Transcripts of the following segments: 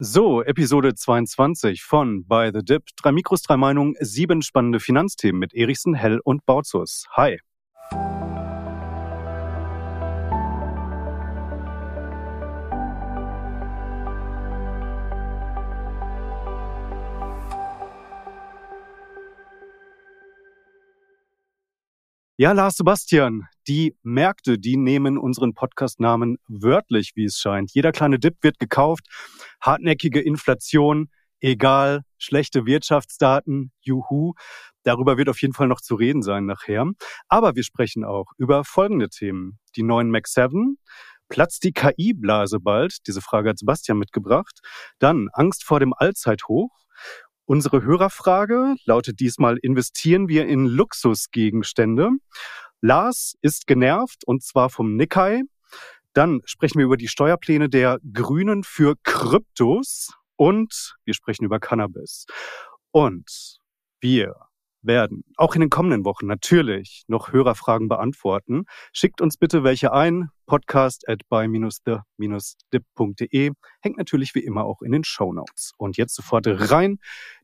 So, Episode 22 von By the Dip. Drei Mikros, drei Meinungen, sieben spannende Finanzthemen mit Erichsen, Hell und Bautzus. Hi. Ja, Lars Sebastian, die Märkte, die nehmen unseren Podcastnamen wörtlich, wie es scheint. Jeder kleine Dip wird gekauft, hartnäckige Inflation, egal, schlechte Wirtschaftsdaten, juhu. Darüber wird auf jeden Fall noch zu reden sein nachher. Aber wir sprechen auch über folgende Themen. Die neuen Mac 7, Platzt die KI-Blase bald? Diese Frage hat Sebastian mitgebracht. Dann Angst vor dem Allzeithoch Unsere Hörerfrage lautet diesmal, investieren wir in Luxusgegenstände? Lars ist genervt und zwar vom Nikkei. Dann sprechen wir über die Steuerpläne der Grünen für Kryptos und wir sprechen über Cannabis. Und wir werden auch in den kommenden Wochen natürlich noch Hörerfragen beantworten. Schickt uns bitte welche ein. Podcast at by-the-dip.de hängt natürlich wie immer auch in den Show Notes. Und jetzt sofort rein.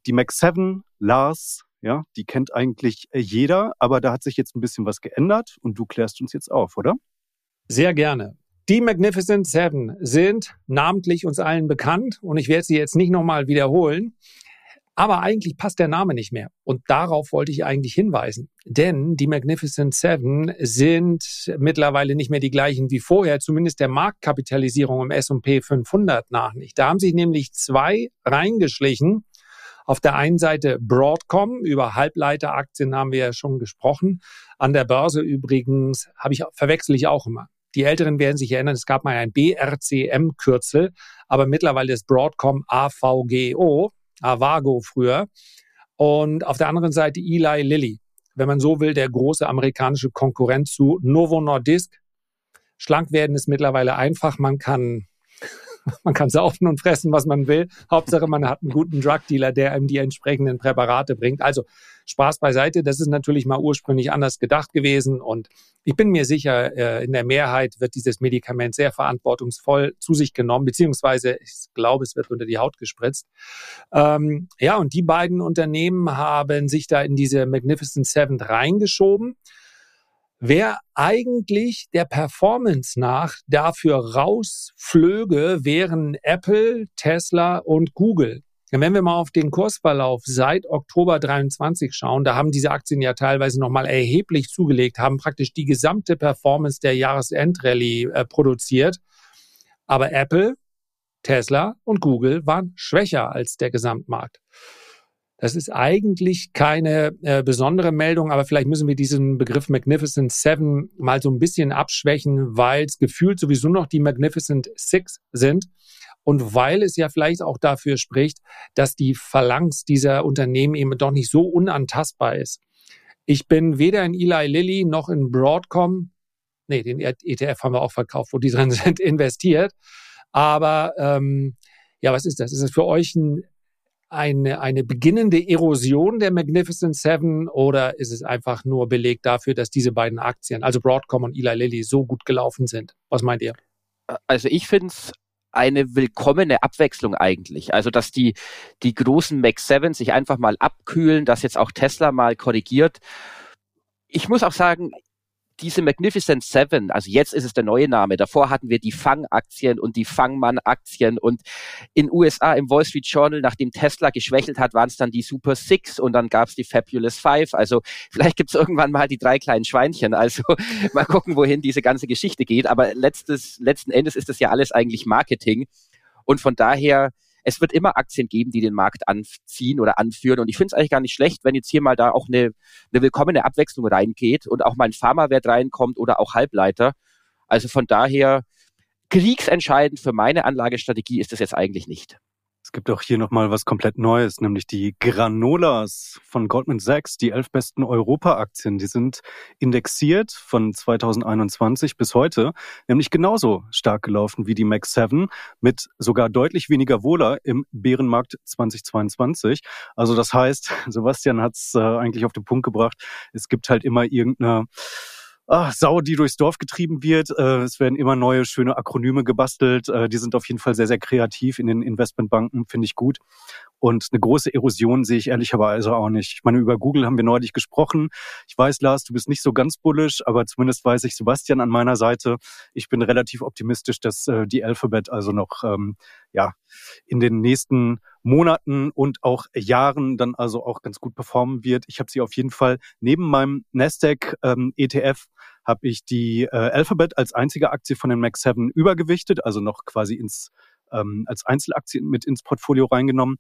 Die Mac 7, Lars, ja, die kennt eigentlich jeder, aber da hat sich jetzt ein bisschen was geändert und du klärst uns jetzt auf, oder? Sehr gerne. Die Magnificent Seven sind namentlich uns allen bekannt und ich werde sie jetzt nicht nochmal wiederholen. Aber eigentlich passt der Name nicht mehr. Und darauf wollte ich eigentlich hinweisen. Denn die Magnificent Seven sind mittlerweile nicht mehr die gleichen wie vorher, zumindest der Marktkapitalisierung im S&P 500 nach nicht. Da haben sich nämlich zwei reingeschlichen. Auf der einen Seite Broadcom, über Halbleiteraktien haben wir ja schon gesprochen. An der Börse übrigens habe ich, verwechsel ich auch immer. Die Älteren werden sich erinnern, es gab mal ein BRCM-Kürzel, aber mittlerweile ist Broadcom AVGO. Avago früher. Und auf der anderen Seite Eli Lilly, wenn man so will, der große amerikanische Konkurrent zu Novo Nordisk. Schlank werden ist mittlerweile einfach. Man kann man kann saufen und fressen, was man will. Hauptsache, man hat einen guten Drug-Dealer, der einem die entsprechenden Präparate bringt. Also Spaß beiseite. Das ist natürlich mal ursprünglich anders gedacht gewesen. Und ich bin mir sicher, äh, in der Mehrheit wird dieses Medikament sehr verantwortungsvoll zu sich genommen, beziehungsweise ich glaube, es wird unter die Haut gespritzt. Ähm, ja, und die beiden Unternehmen haben sich da in diese Magnificent Seven reingeschoben. Wer eigentlich der Performance nach dafür rausflöge, wären Apple, Tesla und Google. Wenn wir mal auf den Kursverlauf seit Oktober 23 schauen, da haben diese Aktien ja teilweise nochmal erheblich zugelegt, haben praktisch die gesamte Performance der Jahresendrallye äh, produziert. Aber Apple, Tesla und Google waren schwächer als der Gesamtmarkt. Das ist eigentlich keine äh, besondere Meldung, aber vielleicht müssen wir diesen Begriff Magnificent Seven mal so ein bisschen abschwächen, weil es gefühlt sowieso noch die Magnificent Six sind und weil es ja vielleicht auch dafür spricht, dass die Phalanx dieser Unternehmen eben doch nicht so unantastbar ist. Ich bin weder in Eli Lilly noch in Broadcom, nee, den ETF haben wir auch verkauft, wo die drin sind, investiert. Aber ähm, ja, was ist das? Ist das für euch ein eine, eine beginnende Erosion der Magnificent Seven oder ist es einfach nur Beleg dafür, dass diese beiden Aktien, also Broadcom und Eli Lilly, so gut gelaufen sind? Was meint ihr? Also ich finde es eine willkommene Abwechslung eigentlich. Also, dass die, die großen Mac 7 sich einfach mal abkühlen, dass jetzt auch Tesla mal korrigiert. Ich muss auch sagen, diese Magnificent Seven, also jetzt ist es der neue Name, davor hatten wir die Fang-Aktien und die Fangmann-Aktien und in USA im Wall Street Journal, nachdem Tesla geschwächelt hat, waren es dann die Super Six und dann gab es die Fabulous Five. Also vielleicht gibt es irgendwann mal die drei kleinen Schweinchen. Also mal gucken, wohin diese ganze Geschichte geht. Aber letztes, letzten Endes ist das ja alles eigentlich Marketing. Und von daher es wird immer Aktien geben, die den Markt anziehen oder anführen. Und ich finde es eigentlich gar nicht schlecht, wenn jetzt hier mal da auch eine, eine willkommene Abwechslung reingeht und auch mal ein Pharmawert reinkommt oder auch Halbleiter. Also von daher kriegsentscheidend für meine Anlagestrategie ist das jetzt eigentlich nicht. Gibt auch hier nochmal was komplett Neues, nämlich die Granolas von Goldman Sachs, die elf besten Europa-Aktien. Die sind indexiert von 2021 bis heute, nämlich genauso stark gelaufen wie die Mac 7 mit sogar deutlich weniger Wohler im Bärenmarkt 2022. Also das heißt, Sebastian hat es äh, eigentlich auf den Punkt gebracht, es gibt halt immer irgendeine ach, Sau, die durchs Dorf getrieben wird. Äh, es werden immer neue schöne Akronyme gebastelt. Äh, die sind auf jeden Fall sehr, sehr kreativ in den Investmentbanken, finde ich gut. Und eine große Erosion sehe ich ehrlicherweise auch nicht. Ich meine, über Google haben wir neulich gesprochen. Ich weiß, Lars, du bist nicht so ganz bullisch, aber zumindest weiß ich Sebastian an meiner Seite. Ich bin relativ optimistisch, dass äh, die Alphabet also noch ähm, ja in den nächsten Monaten und auch Jahren dann also auch ganz gut performen wird. Ich habe sie auf jeden Fall neben meinem Nasdaq ähm, ETF habe ich die äh, Alphabet als einzige Aktie von den Mac 7 übergewichtet, also noch quasi ins ähm, als Einzelaktie mit ins Portfolio reingenommen.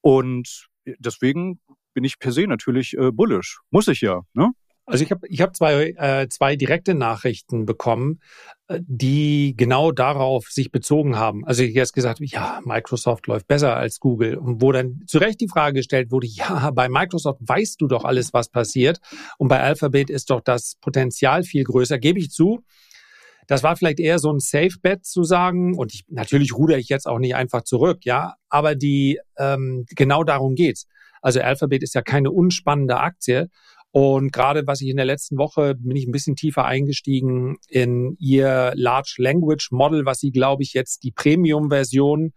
Und deswegen bin ich per se natürlich äh, bullish. Muss ich ja. Ne? Also ich habe ich hab zwei, äh, zwei direkte Nachrichten bekommen, äh, die genau darauf sich bezogen haben. Also ich jetzt gesagt, ja, Microsoft läuft besser als Google. Und wo dann zu Recht die Frage gestellt wurde, ja, bei Microsoft weißt du doch alles, was passiert. Und bei Alphabet ist doch das Potenzial viel größer. Gebe ich zu. Das war vielleicht eher so ein Safe Bet zu sagen. Und ich, natürlich ruder ich jetzt auch nicht einfach zurück, ja. Aber die ähm, genau darum geht's. Also Alphabet ist ja keine unspannende Aktie. Und gerade was ich in der letzten Woche bin ich ein bisschen tiefer eingestiegen in ihr Large Language Model, was sie, glaube ich, jetzt die Premium-Version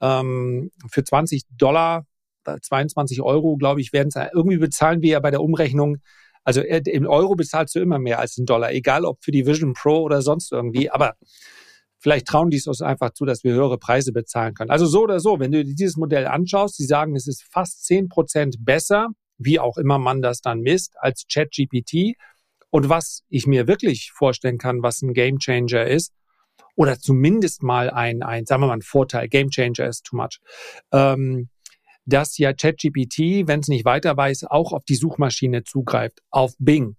ähm, für 20 Dollar, 22 äh, Euro, glaube ich, werden es irgendwie bezahlen wir ja bei der Umrechnung. Also äh, im Euro bezahlst du immer mehr als in Dollar, egal ob für die Vision Pro oder sonst irgendwie. Aber vielleicht trauen die es uns einfach zu, dass wir höhere Preise bezahlen können. Also so oder so, wenn du dieses Modell anschaust, sie sagen, es ist fast 10 Prozent besser wie auch immer man das dann misst, als ChatGPT. Und was ich mir wirklich vorstellen kann, was ein Gamechanger ist, oder zumindest mal ein, ein, sagen wir mal, ein Vorteil, Gamechanger ist too much, ähm, dass ja ChatGPT, wenn es nicht weiter weiß, auch auf die Suchmaschine zugreift, auf Bing.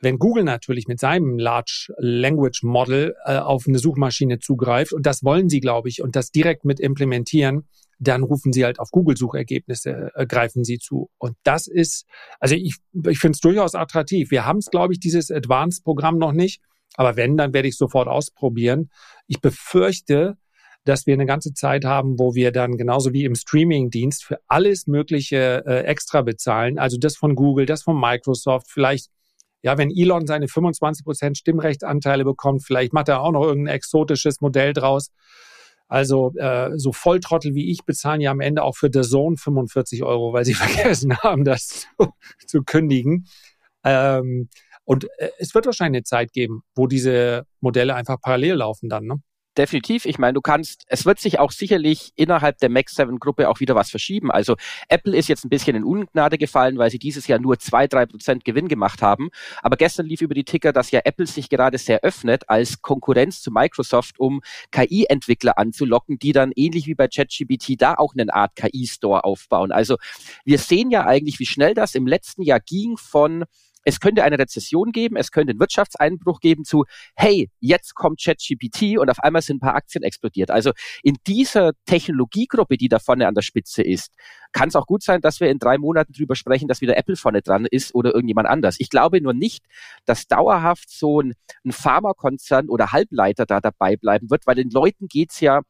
Wenn Google natürlich mit seinem Large Language Model äh, auf eine Suchmaschine zugreift, und das wollen sie, glaube ich, und das direkt mit implementieren, dann rufen sie halt auf Google-Suchergebnisse, äh, greifen sie zu. Und das ist, also ich, ich finde es durchaus attraktiv. Wir haben es, glaube ich, dieses Advanced-Programm noch nicht. Aber wenn, dann werde ich sofort ausprobieren. Ich befürchte, dass wir eine ganze Zeit haben, wo wir dann genauso wie im Streaming-Dienst für alles Mögliche äh, extra bezahlen. Also das von Google, das von Microsoft, vielleicht ja, wenn Elon seine 25 Prozent Stimmrechtsanteile bekommt, vielleicht macht er auch noch irgendein exotisches Modell draus. Also äh, so Volltrottel wie ich bezahlen ja am Ende auch für The Zone 45 Euro, weil sie vergessen haben, das zu, zu kündigen. Ähm, und äh, es wird wahrscheinlich eine Zeit geben, wo diese Modelle einfach parallel laufen dann. Ne? Definitiv. Ich meine, du kannst, es wird sich auch sicherlich innerhalb der Max 7 Gruppe auch wieder was verschieben. Also Apple ist jetzt ein bisschen in Ungnade gefallen, weil sie dieses Jahr nur zwei, drei Prozent Gewinn gemacht haben. Aber gestern lief über die Ticker, dass ja Apple sich gerade sehr öffnet als Konkurrenz zu Microsoft, um KI-Entwickler anzulocken, die dann ähnlich wie bei ChatGPT da auch eine Art KI-Store aufbauen. Also wir sehen ja eigentlich, wie schnell das im letzten Jahr ging von es könnte eine Rezession geben, es könnte einen Wirtschaftseinbruch geben zu, hey, jetzt kommt ChatGPT und auf einmal sind ein paar Aktien explodiert. Also in dieser Technologiegruppe, die da vorne an der Spitze ist, kann es auch gut sein, dass wir in drei Monaten drüber sprechen, dass wieder Apple vorne dran ist oder irgendjemand anders. Ich glaube nur nicht, dass dauerhaft so ein, ein Pharmakonzern oder Halbleiter da dabei bleiben wird, weil den Leuten geht's ja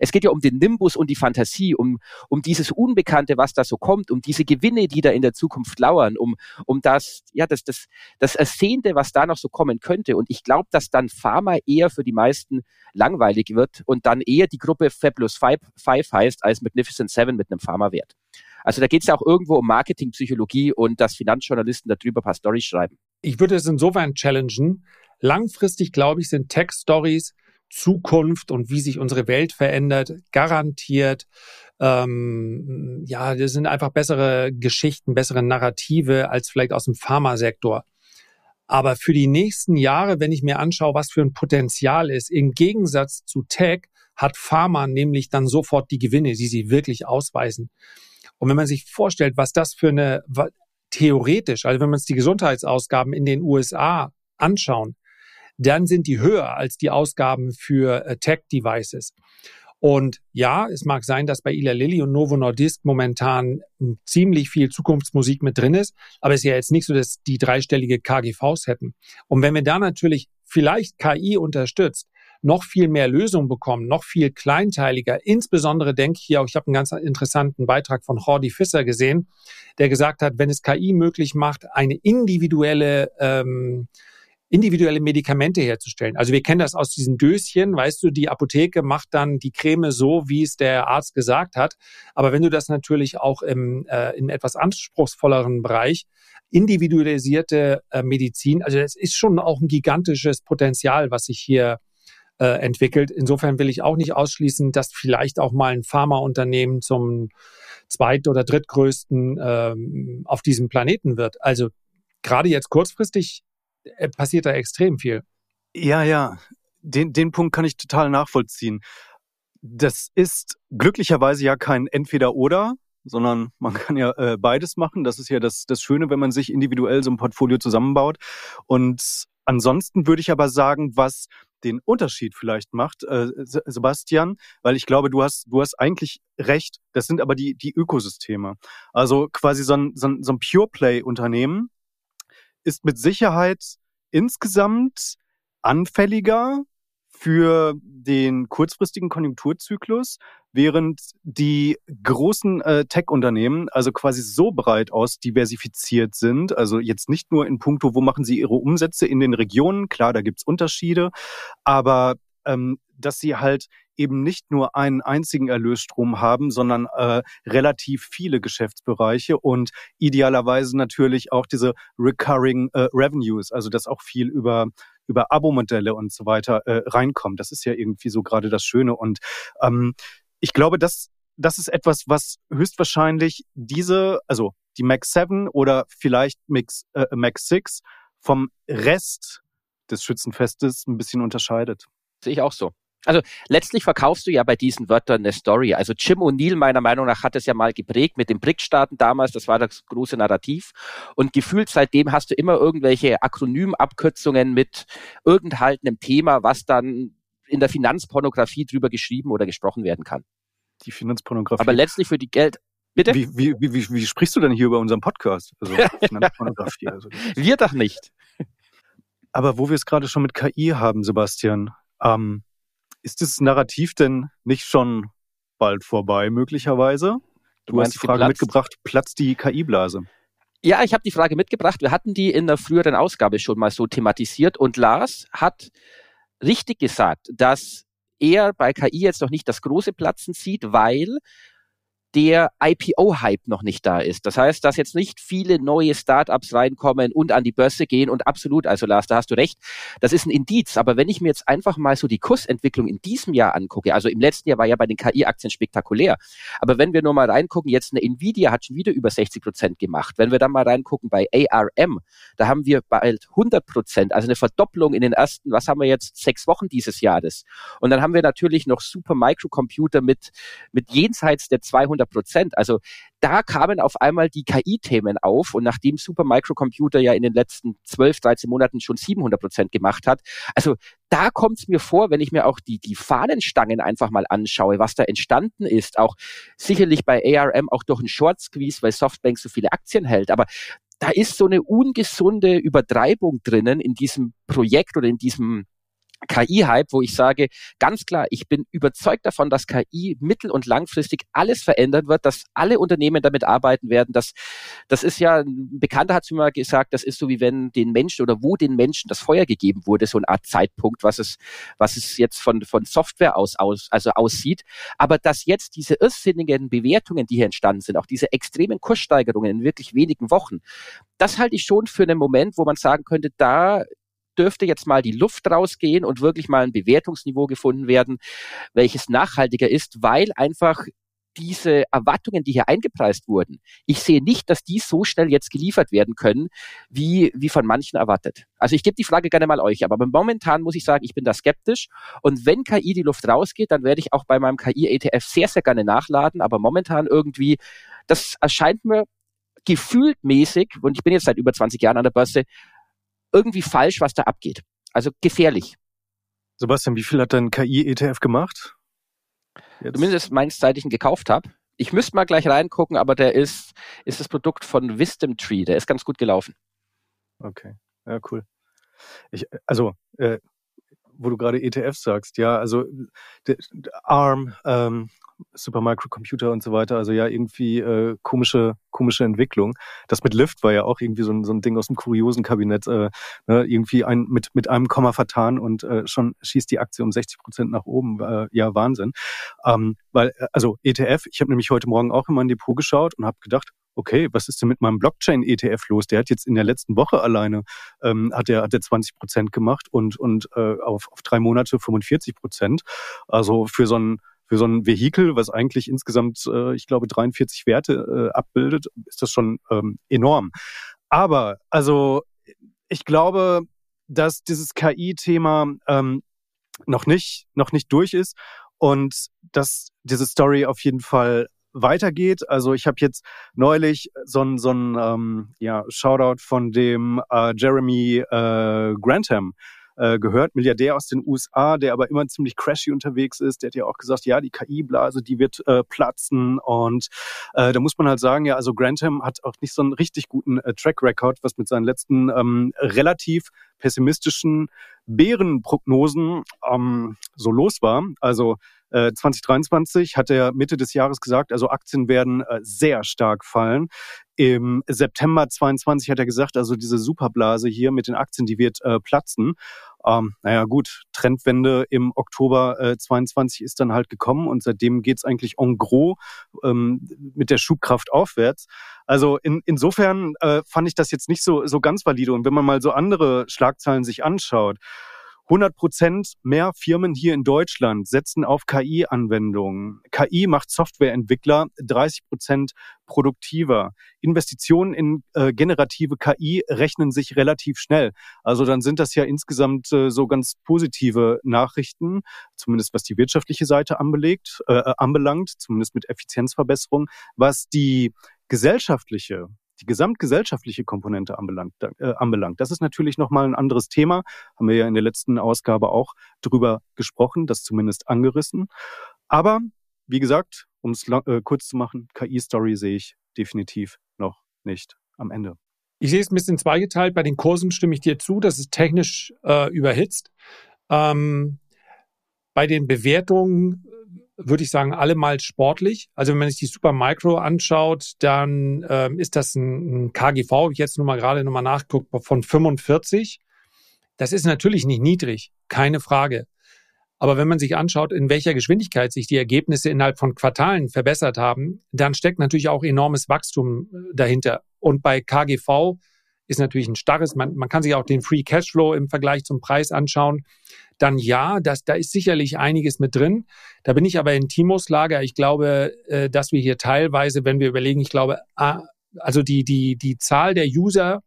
es geht ja um den Nimbus und die Fantasie, um, um dieses Unbekannte, was da so kommt, um diese Gewinne, die da in der Zukunft lauern, um, um das, ja, das, das, das Ersehnte, was da noch so kommen könnte. Und ich glaube, dass dann Pharma eher für die meisten langweilig wird und dann eher die Gruppe Fabulous Five, Five heißt als Magnificent Seven mit einem Pharmawert. Also da geht es ja auch irgendwo um Marketingpsychologie und dass Finanzjournalisten darüber ein paar Storys schreiben. Ich würde es insofern challengen. Langfristig, glaube ich, sind Tech-Stories Zukunft und wie sich unsere Welt verändert, garantiert. Ähm, ja, das sind einfach bessere Geschichten, bessere Narrative als vielleicht aus dem Pharmasektor. Aber für die nächsten Jahre, wenn ich mir anschaue, was für ein Potenzial ist, im Gegensatz zu Tech, hat Pharma nämlich dann sofort die Gewinne, die sie wirklich ausweisen. Und wenn man sich vorstellt, was das für eine, theoretisch, also wenn man uns die Gesundheitsausgaben in den USA anschauen, dann sind die höher als die Ausgaben für äh, Tech-Devices. Und ja, es mag sein, dass bei Ila Lilly und Novo Nordisk momentan hm, ziemlich viel Zukunftsmusik mit drin ist, aber es ist ja jetzt nicht so, dass die dreistellige KGVs hätten. Und wenn wir da natürlich vielleicht KI unterstützt, noch viel mehr Lösungen bekommen, noch viel kleinteiliger. Insbesondere denke ich hier auch, ich habe einen ganz interessanten Beitrag von Jordi Fisser gesehen, der gesagt hat, wenn es KI möglich macht, eine individuelle ähm, individuelle Medikamente herzustellen. Also wir kennen das aus diesen Döschen, weißt du, die Apotheke macht dann die Creme so, wie es der Arzt gesagt hat. Aber wenn du das natürlich auch im, äh, in etwas anspruchsvolleren Bereich, individualisierte äh, Medizin, also es ist schon auch ein gigantisches Potenzial, was sich hier äh, entwickelt. Insofern will ich auch nicht ausschließen, dass vielleicht auch mal ein Pharmaunternehmen zum zweit- oder drittgrößten ähm, auf diesem Planeten wird. Also gerade jetzt kurzfristig passiert da extrem viel. Ja, ja, den, den Punkt kann ich total nachvollziehen. Das ist glücklicherweise ja kein Entweder-Oder, sondern man kann ja äh, beides machen. Das ist ja das, das Schöne, wenn man sich individuell so ein Portfolio zusammenbaut. Und ansonsten würde ich aber sagen, was den Unterschied vielleicht macht, äh, Sebastian, weil ich glaube, du hast, du hast eigentlich recht. Das sind aber die, die Ökosysteme. Also quasi so ein, so ein, so ein Pure Play Unternehmen, ist mit Sicherheit insgesamt anfälliger für den kurzfristigen Konjunkturzyklus, während die großen äh, Tech-Unternehmen also quasi so breit aus diversifiziert sind, also jetzt nicht nur in puncto, wo machen sie ihre Umsätze in den Regionen, klar, da gibt's Unterschiede, aber ähm, dass sie halt eben nicht nur einen einzigen Erlösstrom haben, sondern äh, relativ viele Geschäftsbereiche und idealerweise natürlich auch diese recurring äh, Revenues, also dass auch viel über über Abo-Modelle und so weiter äh, reinkommt. Das ist ja irgendwie so gerade das Schöne und ähm, ich glaube, das das ist etwas, was höchstwahrscheinlich diese, also die Mac 7 oder vielleicht Max, äh, Mac 6 vom Rest des Schützenfestes ein bisschen unterscheidet. Sehe ich auch so. Also letztlich verkaufst du ja bei diesen Wörtern eine Story. Also Jim O'Neill meiner Meinung nach hat es ja mal geprägt mit den BRIC-Staaten damals, das war das große Narrativ. Und gefühlt seitdem hast du immer irgendwelche Akronymabkürzungen mit irgendeinem Thema, was dann in der Finanzpornografie drüber geschrieben oder gesprochen werden kann. Die Finanzpornografie. Aber letztlich für die Geld, Bitte? Wie, wie, wie, wie, sprichst du denn hier über unseren Podcast? Also Finanzpornografie. Also wir doch nicht. Aber wo wir es gerade schon mit KI haben, Sebastian, ähm, ist das Narrativ denn nicht schon bald vorbei, möglicherweise? Du, du hast die Frage geplatzt? mitgebracht, platzt die KI-Blase? Ja, ich habe die Frage mitgebracht. Wir hatten die in der früheren Ausgabe schon mal so thematisiert und Lars hat richtig gesagt, dass er bei KI jetzt noch nicht das große Platzen sieht, weil der IPO-Hype noch nicht da ist. Das heißt, dass jetzt nicht viele neue Startups reinkommen und an die Börse gehen und absolut, also Lars, da hast du recht, das ist ein Indiz. Aber wenn ich mir jetzt einfach mal so die Kursentwicklung in diesem Jahr angucke, also im letzten Jahr war ja bei den KI-Aktien spektakulär, aber wenn wir nur mal reingucken, jetzt eine Nvidia hat schon wieder über 60 Prozent gemacht. Wenn wir dann mal reingucken bei ARM, da haben wir bald 100 Prozent, also eine Verdopplung in den ersten, was haben wir jetzt, sechs Wochen dieses Jahres. Und dann haben wir natürlich noch Super Microcomputer mit, mit jenseits der 200 100 Prozent. Also da kamen auf einmal die KI-Themen auf und nachdem Super Microcomputer ja in den letzten 12, 13 Monaten schon 700 Prozent gemacht hat, also da kommt es mir vor, wenn ich mir auch die, die Fahnenstangen einfach mal anschaue, was da entstanden ist, auch sicherlich bei ARM auch durch einen Short Squeeze, weil Softbank so viele Aktien hält, aber da ist so eine ungesunde Übertreibung drinnen in diesem Projekt oder in diesem KI-Hype, wo ich sage, ganz klar, ich bin überzeugt davon, dass KI mittel- und langfristig alles verändern wird, dass alle Unternehmen damit arbeiten werden. Das, das ist ja, ein Bekannter hat es mir gesagt, das ist so wie wenn den Menschen oder wo den Menschen das Feuer gegeben wurde, so eine Art Zeitpunkt, was es, was es jetzt von, von Software aus, aus, also aussieht. Aber dass jetzt diese irrsinnigen Bewertungen, die hier entstanden sind, auch diese extremen Kurssteigerungen in wirklich wenigen Wochen, das halte ich schon für einen Moment, wo man sagen könnte, da dürfte jetzt mal die Luft rausgehen und wirklich mal ein Bewertungsniveau gefunden werden, welches nachhaltiger ist, weil einfach diese Erwartungen, die hier eingepreist wurden, ich sehe nicht, dass die so schnell jetzt geliefert werden können, wie, wie von manchen erwartet. Also ich gebe die Frage gerne mal euch, aber momentan muss ich sagen, ich bin da skeptisch. Und wenn KI die Luft rausgeht, dann werde ich auch bei meinem KI-ETF sehr, sehr gerne nachladen. Aber momentan irgendwie, das erscheint mir gefühlt mäßig, und ich bin jetzt seit über 20 Jahren an der Börse, irgendwie falsch, was da abgeht. Also gefährlich. Sebastian, wie viel hat dein KI-ETF gemacht? Jetzt. Zumindest meins, seit ich ihn gekauft habe. Ich müsste mal gleich reingucken, aber der ist, ist das Produkt von Wisdom Tree. Der ist ganz gut gelaufen. Okay, ja, cool. Ich, also, äh, wo du gerade ETF sagst, ja, also ARM, ähm, Supermicrocomputer und so weiter. Also ja, irgendwie äh, komische, komische Entwicklung. Das mit Lyft war ja auch irgendwie so ein, so ein Ding aus dem kuriosen Kabinett. Äh, ne, irgendwie ein, mit, mit einem Komma vertan und äh, schon schießt die Aktie um 60 Prozent nach oben. Äh, ja, Wahnsinn. Ähm, weil, äh, also ETF, ich habe nämlich heute Morgen auch in mein Depot geschaut und habe gedacht, okay, was ist denn mit meinem Blockchain-ETF los? Der hat jetzt in der letzten Woche alleine, ähm, hat er hat der 20 Prozent gemacht und, und äh, auf, auf drei Monate 45 Prozent. Also für so ein für so ein Vehikel, was eigentlich insgesamt, äh, ich glaube, 43 Werte äh, abbildet, ist das schon ähm, enorm. Aber also ich glaube, dass dieses KI-Thema ähm, noch nicht noch nicht durch ist und dass diese Story auf jeden Fall weitergeht. Also ich habe jetzt neulich so ein so ein ähm, ja, Shoutout von dem äh, Jeremy äh, Grantham äh, gehört, Milliardär aus den USA, der aber immer ziemlich crashy unterwegs ist. Der hat ja auch gesagt, ja, die KI-Blase, die wird äh, platzen. Und äh, da muss man halt sagen, ja, also Grantham hat auch nicht so einen richtig guten äh, Track Record, was mit seinen letzten ähm, relativ pessimistischen Bärenprognosen ähm, so los war. Also 2023 äh, hat er Mitte des Jahres gesagt, also Aktien werden äh, sehr stark fallen. Im September 22 hat er gesagt, also diese Superblase hier mit den Aktien, die wird äh, platzen. Ähm, naja gut, Trendwende im Oktober äh, 22 ist dann halt gekommen und seitdem geht's eigentlich en gros ähm, mit der Schubkraft aufwärts. Also in, insofern äh, fand ich das jetzt nicht so, so ganz valide. Und wenn man mal so andere Schlagzeilen sich anschaut, 100 Prozent mehr Firmen hier in Deutschland setzen auf KI-Anwendungen. KI macht Softwareentwickler 30 Prozent produktiver. Investitionen in äh, generative KI rechnen sich relativ schnell. Also dann sind das ja insgesamt äh, so ganz positive Nachrichten, zumindest was die wirtschaftliche Seite anbelegt, äh, anbelangt, zumindest mit Effizienzverbesserung. Was die gesellschaftliche die gesamtgesellschaftliche Komponente anbelangt, äh, anbelangt. Das ist natürlich nochmal ein anderes Thema. Haben wir ja in der letzten Ausgabe auch drüber gesprochen, das zumindest angerissen. Aber wie gesagt, um es äh, kurz zu machen, KI-Story sehe ich definitiv noch nicht am Ende. Ich sehe es ein bisschen zweigeteilt. Bei den Kursen stimme ich dir zu, das ist technisch äh, überhitzt. Ähm, bei den Bewertungen würde ich sagen, allemal sportlich. Also wenn man sich die Super Micro anschaut, dann ähm, ist das ein, ein KGV, ich jetzt nur mal gerade nochmal nachguckt, von 45. Das ist natürlich nicht niedrig, keine Frage. Aber wenn man sich anschaut, in welcher Geschwindigkeit sich die Ergebnisse innerhalb von Quartalen verbessert haben, dann steckt natürlich auch enormes Wachstum äh, dahinter. Und bei KGV ist natürlich ein starres, man, man kann sich auch den Free Cashflow im Vergleich zum Preis anschauen dann ja, das, da ist sicherlich einiges mit drin. Da bin ich aber in Timos Lager. Ich glaube, äh, dass wir hier teilweise, wenn wir überlegen, ich glaube, also die, die, die Zahl der User,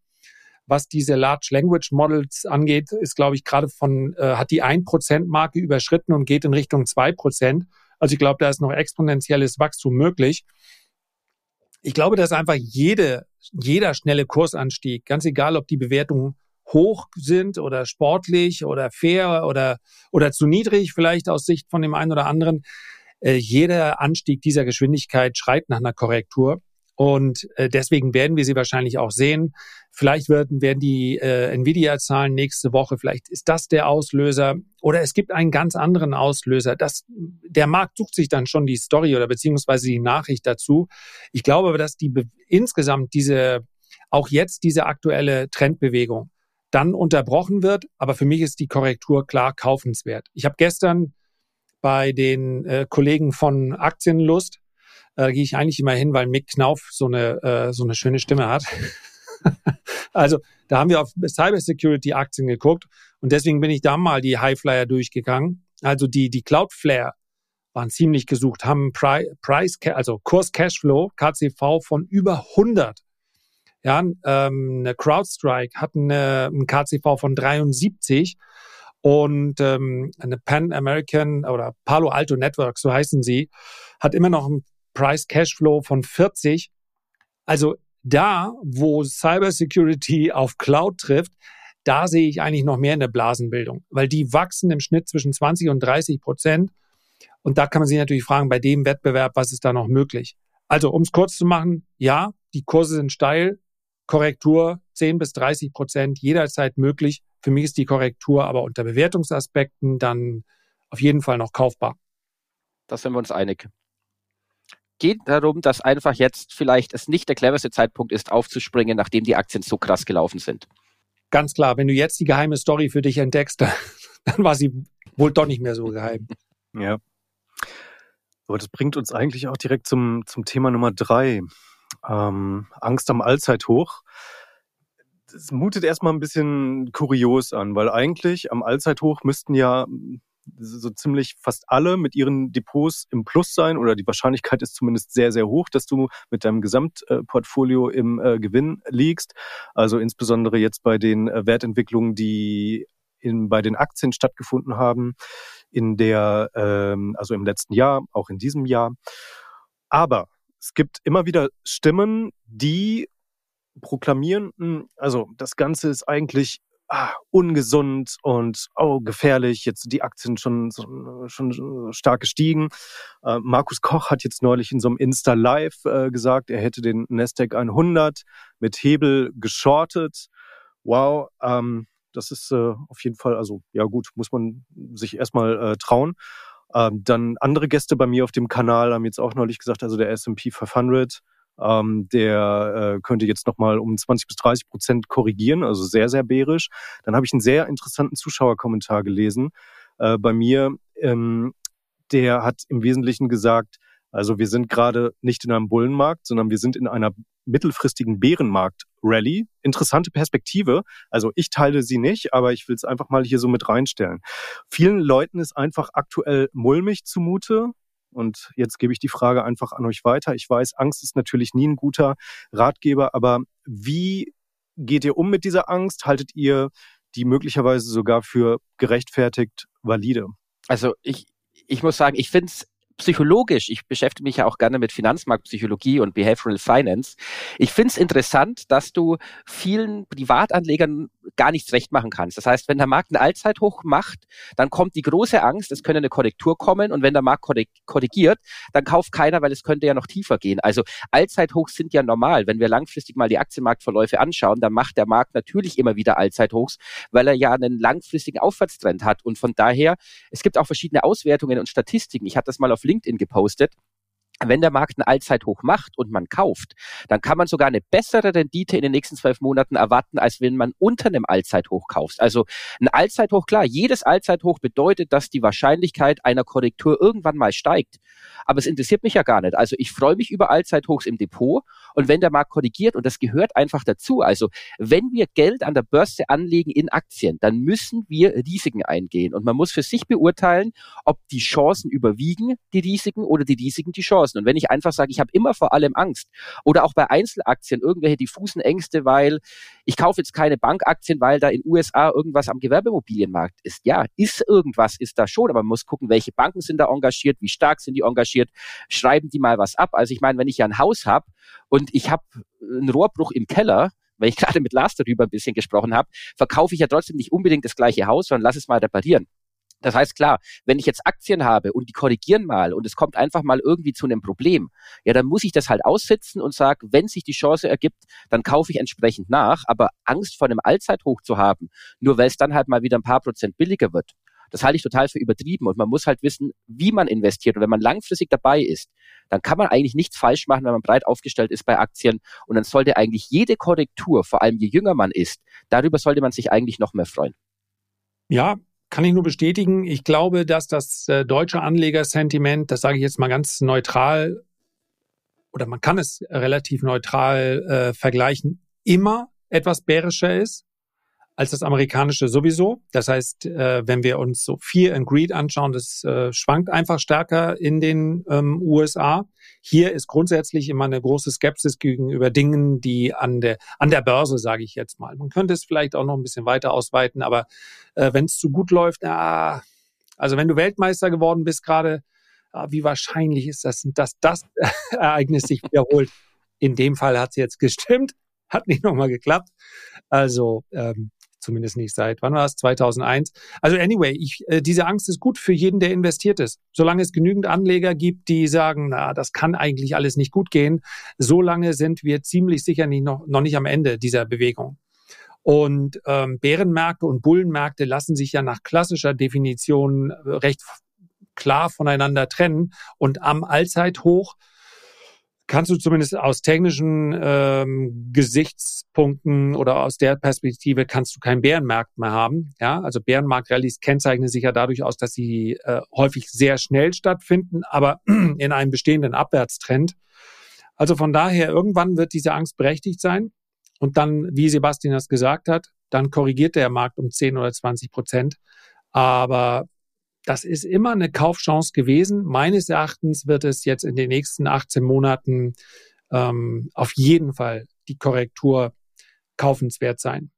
was diese Large Language Models angeht, ist, glaube ich, gerade von, äh, hat die 1%-Marke überschritten und geht in Richtung 2%. Also ich glaube, da ist noch exponentielles Wachstum möglich. Ich glaube, dass einfach jede, jeder schnelle Kursanstieg, ganz egal, ob die Bewertung hoch sind oder sportlich oder fair oder, oder zu niedrig vielleicht aus Sicht von dem einen oder anderen. Äh, jeder Anstieg dieser Geschwindigkeit schreit nach einer Korrektur. Und äh, deswegen werden wir sie wahrscheinlich auch sehen. Vielleicht werden, werden die äh, Nvidia-Zahlen nächste Woche, vielleicht ist das der Auslöser. Oder es gibt einen ganz anderen Auslöser. Das, der Markt sucht sich dann schon die Story oder beziehungsweise die Nachricht dazu. Ich glaube aber, dass die insgesamt diese, auch jetzt diese aktuelle Trendbewegung dann unterbrochen wird. Aber für mich ist die Korrektur klar kaufenswert. Ich habe gestern bei den äh, Kollegen von Aktienlust, äh, gehe ich eigentlich immer hin, weil Mick Knauf so eine, äh, so eine schöne Stimme hat. also da haben wir auf Cybersecurity-Aktien geguckt und deswegen bin ich da mal die Highflyer durchgegangen. Also die, die Cloudflare waren ziemlich gesucht, haben Price, also Kurs Cashflow, KCV von über 100 ja, ähm, eine CrowdStrike hat eine, ein KCV von 73 und ähm, eine Pan American oder Palo Alto Network, so heißen sie, hat immer noch einen Price Cashflow von 40. Also da, wo Cybersecurity auf Cloud trifft, da sehe ich eigentlich noch mehr in der Blasenbildung, weil die wachsen im Schnitt zwischen 20 und 30 Prozent. Und da kann man sich natürlich fragen, bei dem Wettbewerb, was ist da noch möglich? Also, um es kurz zu machen, ja, die Kurse sind steil, Korrektur 10 bis 30 Prozent jederzeit möglich Für mich ist die Korrektur aber unter Bewertungsaspekten dann auf jeden Fall noch kaufbar. Da sind wir uns einig. Geht darum, dass einfach jetzt vielleicht es nicht der cleverste Zeitpunkt ist, aufzuspringen, nachdem die Aktien so krass gelaufen sind. Ganz klar, wenn du jetzt die geheime Story für dich entdeckst, dann war sie wohl doch nicht mehr so geheim. Ja. Aber das bringt uns eigentlich auch direkt zum, zum Thema Nummer drei. Ähm, Angst am Allzeithoch. Das mutet erstmal ein bisschen kurios an, weil eigentlich am Allzeithoch müssten ja so ziemlich fast alle mit ihren Depots im Plus sein oder die Wahrscheinlichkeit ist zumindest sehr, sehr hoch, dass du mit deinem Gesamtportfolio im äh, Gewinn liegst. Also insbesondere jetzt bei den äh, Wertentwicklungen, die in, bei den Aktien stattgefunden haben, in der, ähm, also im letzten Jahr, auch in diesem Jahr. Aber es gibt immer wieder Stimmen, die proklamieren, hm, also das Ganze ist eigentlich ah, ungesund und oh, gefährlich. Jetzt sind die Aktien schon, schon stark gestiegen. Äh, Markus Koch hat jetzt neulich in so einem Insta Live äh, gesagt, er hätte den Nasdaq 100 mit Hebel geschortet. Wow, ähm, das ist äh, auf jeden Fall, also ja gut, muss man sich erstmal äh, trauen. Ähm, dann andere Gäste bei mir auf dem Kanal haben jetzt auch neulich gesagt, also der S&P 500 ähm, der äh, könnte jetzt nochmal um 20 bis 30 Prozent korrigieren, also sehr, sehr bärisch. Dann habe ich einen sehr interessanten Zuschauerkommentar gelesen äh, bei mir. Ähm, der hat im Wesentlichen gesagt, also wir sind gerade nicht in einem Bullenmarkt, sondern wir sind in einer mittelfristigen Bärenmarkt-Rally. Interessante Perspektive. Also ich teile sie nicht, aber ich will es einfach mal hier so mit reinstellen. Vielen Leuten ist einfach aktuell mulmig zumute. Und jetzt gebe ich die Frage einfach an euch weiter. Ich weiß, Angst ist natürlich nie ein guter Ratgeber, aber wie geht ihr um mit dieser Angst? Haltet ihr die möglicherweise sogar für gerechtfertigt valide? Also ich, ich muss sagen, ich finde es psychologisch, ich beschäftige mich ja auch gerne mit Finanzmarktpsychologie und Behavioral Finance. Ich finde es interessant, dass du vielen Privatanlegern gar nichts recht machen kannst. Das heißt, wenn der Markt einen Allzeithoch macht, dann kommt die große Angst, es könnte eine Korrektur kommen und wenn der Markt korrigiert, dann kauft keiner, weil es könnte ja noch tiefer gehen. Also Allzeithochs sind ja normal. Wenn wir langfristig mal die Aktienmarktverläufe anschauen, dann macht der Markt natürlich immer wieder Allzeithochs, weil er ja einen langfristigen Aufwärtstrend hat und von daher, es gibt auch verschiedene Auswertungen und Statistiken. Ich hatte das mal auf LinkedIn gepostet wenn der Markt ein Allzeithoch macht und man kauft, dann kann man sogar eine bessere Rendite in den nächsten zwölf Monaten erwarten, als wenn man unter einem Allzeithoch kauft. Also ein Allzeithoch, klar, jedes Allzeithoch bedeutet, dass die Wahrscheinlichkeit einer Korrektur irgendwann mal steigt. Aber es interessiert mich ja gar nicht. Also ich freue mich über Allzeithochs im Depot und wenn der Markt korrigiert, und das gehört einfach dazu, also wenn wir Geld an der Börse anlegen in Aktien, dann müssen wir Risiken eingehen und man muss für sich beurteilen, ob die Chancen überwiegen, die Risiken oder die Risiken die Chancen. Und wenn ich einfach sage, ich habe immer vor allem Angst oder auch bei Einzelaktien irgendwelche diffusen Ängste, weil ich kaufe jetzt keine Bankaktien, weil da in USA irgendwas am Gewerbemobilienmarkt ist. Ja, ist irgendwas, ist da schon, aber man muss gucken, welche Banken sind da engagiert, wie stark sind die engagiert, schreiben die mal was ab. Also ich meine, wenn ich ja ein Haus habe und ich habe einen Rohrbruch im Keller, weil ich gerade mit Lars darüber ein bisschen gesprochen habe, verkaufe ich ja trotzdem nicht unbedingt das gleiche Haus, sondern lass es mal reparieren. Das heißt, klar, wenn ich jetzt Aktien habe und die korrigieren mal und es kommt einfach mal irgendwie zu einem Problem, ja, dann muss ich das halt aussitzen und sage, wenn sich die Chance ergibt, dann kaufe ich entsprechend nach. Aber Angst vor einem Allzeithoch zu haben, nur weil es dann halt mal wieder ein paar Prozent billiger wird, das halte ich total für übertrieben. Und man muss halt wissen, wie man investiert. Und wenn man langfristig dabei ist, dann kann man eigentlich nichts falsch machen, wenn man breit aufgestellt ist bei Aktien. Und dann sollte eigentlich jede Korrektur, vor allem je jünger man ist, darüber sollte man sich eigentlich noch mehr freuen. Ja, kann ich nur bestätigen. Ich glaube, dass das äh, deutsche Anlegersentiment, das sage ich jetzt mal ganz neutral, oder man kann es relativ neutral äh, vergleichen, immer etwas bärischer ist als das amerikanische sowieso. Das heißt, äh, wenn wir uns so Fear and Greed anschauen, das äh, schwankt einfach stärker in den ähm, USA. Hier ist grundsätzlich immer eine große Skepsis gegenüber Dingen, die an der an der Börse, sage ich jetzt mal. Man könnte es vielleicht auch noch ein bisschen weiter ausweiten, aber äh, wenn es zu gut läuft, na, also wenn du Weltmeister geworden bist gerade, äh, wie wahrscheinlich ist das, dass das Ereignis sich wiederholt? In dem Fall hat es jetzt gestimmt hat nicht nochmal geklappt. Also ähm, zumindest nicht seit, wann war es, 2001. Also anyway, ich, äh, diese Angst ist gut für jeden, der investiert ist. Solange es genügend Anleger gibt, die sagen, na, das kann eigentlich alles nicht gut gehen, solange sind wir ziemlich sicher nicht noch, noch nicht am Ende dieser Bewegung. Und ähm, Bärenmärkte und Bullenmärkte lassen sich ja nach klassischer Definition äh, recht klar voneinander trennen. Und am Allzeithoch kannst du zumindest aus technischen ähm, Gesichtspunkten oder aus der Perspektive kannst du keinen Bärenmarkt mehr haben. Ja, also Bärenmarkt-Rallyes kennzeichnen sich ja dadurch aus, dass sie äh, häufig sehr schnell stattfinden, aber in einem bestehenden Abwärtstrend. Also von daher, irgendwann wird diese Angst berechtigt sein. Und dann, wie Sebastian das gesagt hat, dann korrigiert der Markt um 10 oder 20 Prozent. Aber das ist immer eine Kaufchance gewesen. Meines Erachtens wird es jetzt in den nächsten 18 Monaten ähm, auf jeden Fall die Korrektur kaufenswert sein.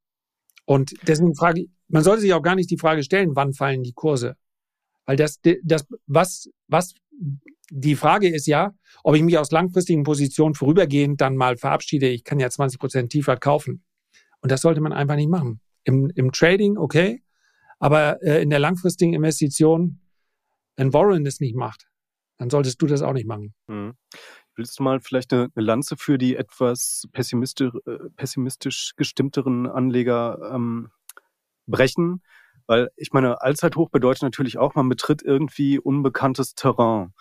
Und deswegen frage ich, man sollte sich auch gar nicht die Frage stellen, wann fallen die Kurse. Weil das, das, was, was, die Frage ist ja, ob ich mich aus langfristigen Positionen vorübergehend dann mal verabschiede. Ich kann ja 20 Prozent tiefer kaufen. Und das sollte man einfach nicht machen. Im, im Trading, okay, aber äh, in der langfristigen Investition, wenn Warren das nicht macht, dann solltest du das auch nicht machen. Hm. Willst du mal vielleicht eine, eine Lanze für die etwas pessimistisch, äh, pessimistisch gestimmteren Anleger ähm, brechen? Weil ich meine, Allzeithoch bedeutet natürlich auch, man betritt irgendwie unbekanntes Terrain.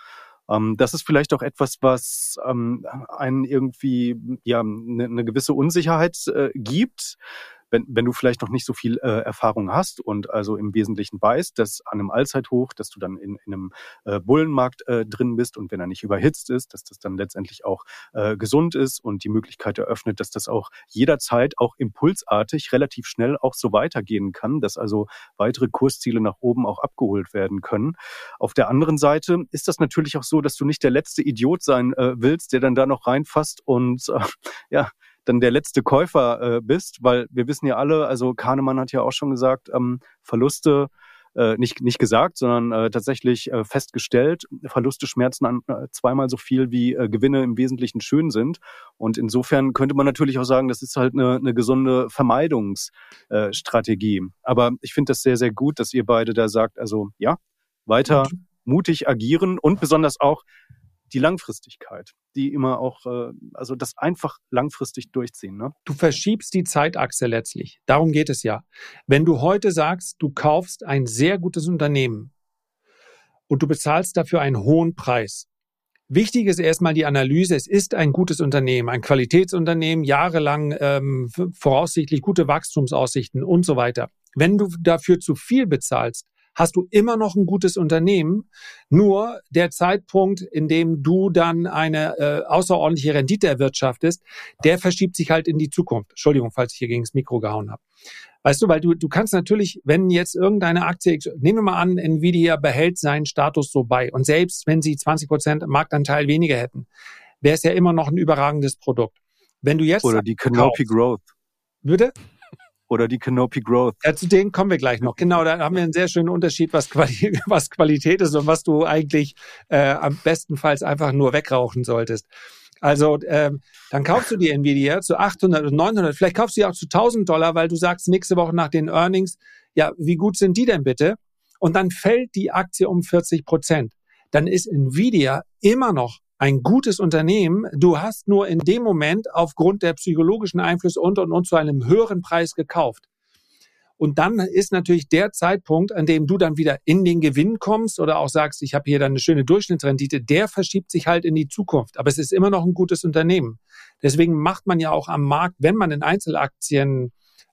Ähm, das ist vielleicht auch etwas, was ähm, einen irgendwie ja eine, eine gewisse Unsicherheit äh, gibt wenn, wenn du vielleicht noch nicht so viel äh, Erfahrung hast und also im Wesentlichen weißt, dass an einem Allzeithoch, dass du dann in, in einem äh, Bullenmarkt äh, drin bist und wenn er nicht überhitzt ist, dass das dann letztendlich auch äh, gesund ist und die Möglichkeit eröffnet, dass das auch jederzeit auch impulsartig relativ schnell auch so weitergehen kann, dass also weitere Kursziele nach oben auch abgeholt werden können. Auf der anderen Seite ist das natürlich auch so, dass du nicht der letzte Idiot sein äh, willst, der dann da noch reinfasst und äh, ja, dann der letzte Käufer äh, bist, weil wir wissen ja alle, also Kahnemann hat ja auch schon gesagt, ähm, Verluste äh, nicht, nicht gesagt, sondern äh, tatsächlich äh, festgestellt, Verluste schmerzen an, äh, zweimal so viel, wie äh, Gewinne im Wesentlichen schön sind. Und insofern könnte man natürlich auch sagen, das ist halt eine, eine gesunde Vermeidungsstrategie. Äh, Aber ich finde das sehr, sehr gut, dass ihr beide da sagt, also ja, weiter mhm. mutig agieren und besonders auch die Langfristigkeit, die immer auch, äh, also das einfach langfristig durchziehen. Ne? Du verschiebst die Zeitachse letztlich. Darum geht es ja. Wenn du heute sagst, du kaufst ein sehr gutes Unternehmen und du bezahlst dafür einen hohen Preis. Wichtig ist erstmal die Analyse. Es ist ein gutes Unternehmen, ein Qualitätsunternehmen, jahrelang ähm, voraussichtlich gute Wachstumsaussichten und so weiter. Wenn du dafür zu viel bezahlst, hast du immer noch ein gutes Unternehmen. Nur der Zeitpunkt, in dem du dann eine äh, außerordentliche Rendite erwirtschaftest, der verschiebt sich halt in die Zukunft. Entschuldigung, falls ich hier gegen das Mikro gehauen habe. Weißt du, weil du, du kannst natürlich, wenn jetzt irgendeine Aktie, nehmen wir mal an, Nvidia behält seinen Status so bei und selbst wenn sie 20 Prozent Marktanteil weniger hätten, wäre es ja immer noch ein überragendes Produkt. Wenn du jetzt oder die Canopy Growth. Würde? Oder die Canopy Growth. Ja, zu denen kommen wir gleich noch. Genau, da haben wir einen sehr schönen Unterschied, was, Quali was Qualität ist und was du eigentlich äh, am bestenfalls einfach nur wegrauchen solltest. Also ähm, dann kaufst du die Nvidia zu 800 oder 900, vielleicht kaufst du sie auch zu 1000 Dollar, weil du sagst nächste Woche nach den Earnings, ja, wie gut sind die denn bitte? Und dann fällt die Aktie um 40 Prozent. Dann ist Nvidia immer noch ein gutes Unternehmen. Du hast nur in dem Moment aufgrund der psychologischen Einflüsse und und und zu einem höheren Preis gekauft. Und dann ist natürlich der Zeitpunkt, an dem du dann wieder in den Gewinn kommst oder auch sagst, ich habe hier dann eine schöne Durchschnittsrendite, der verschiebt sich halt in die Zukunft. Aber es ist immer noch ein gutes Unternehmen. Deswegen macht man ja auch am Markt, wenn man in Einzelaktien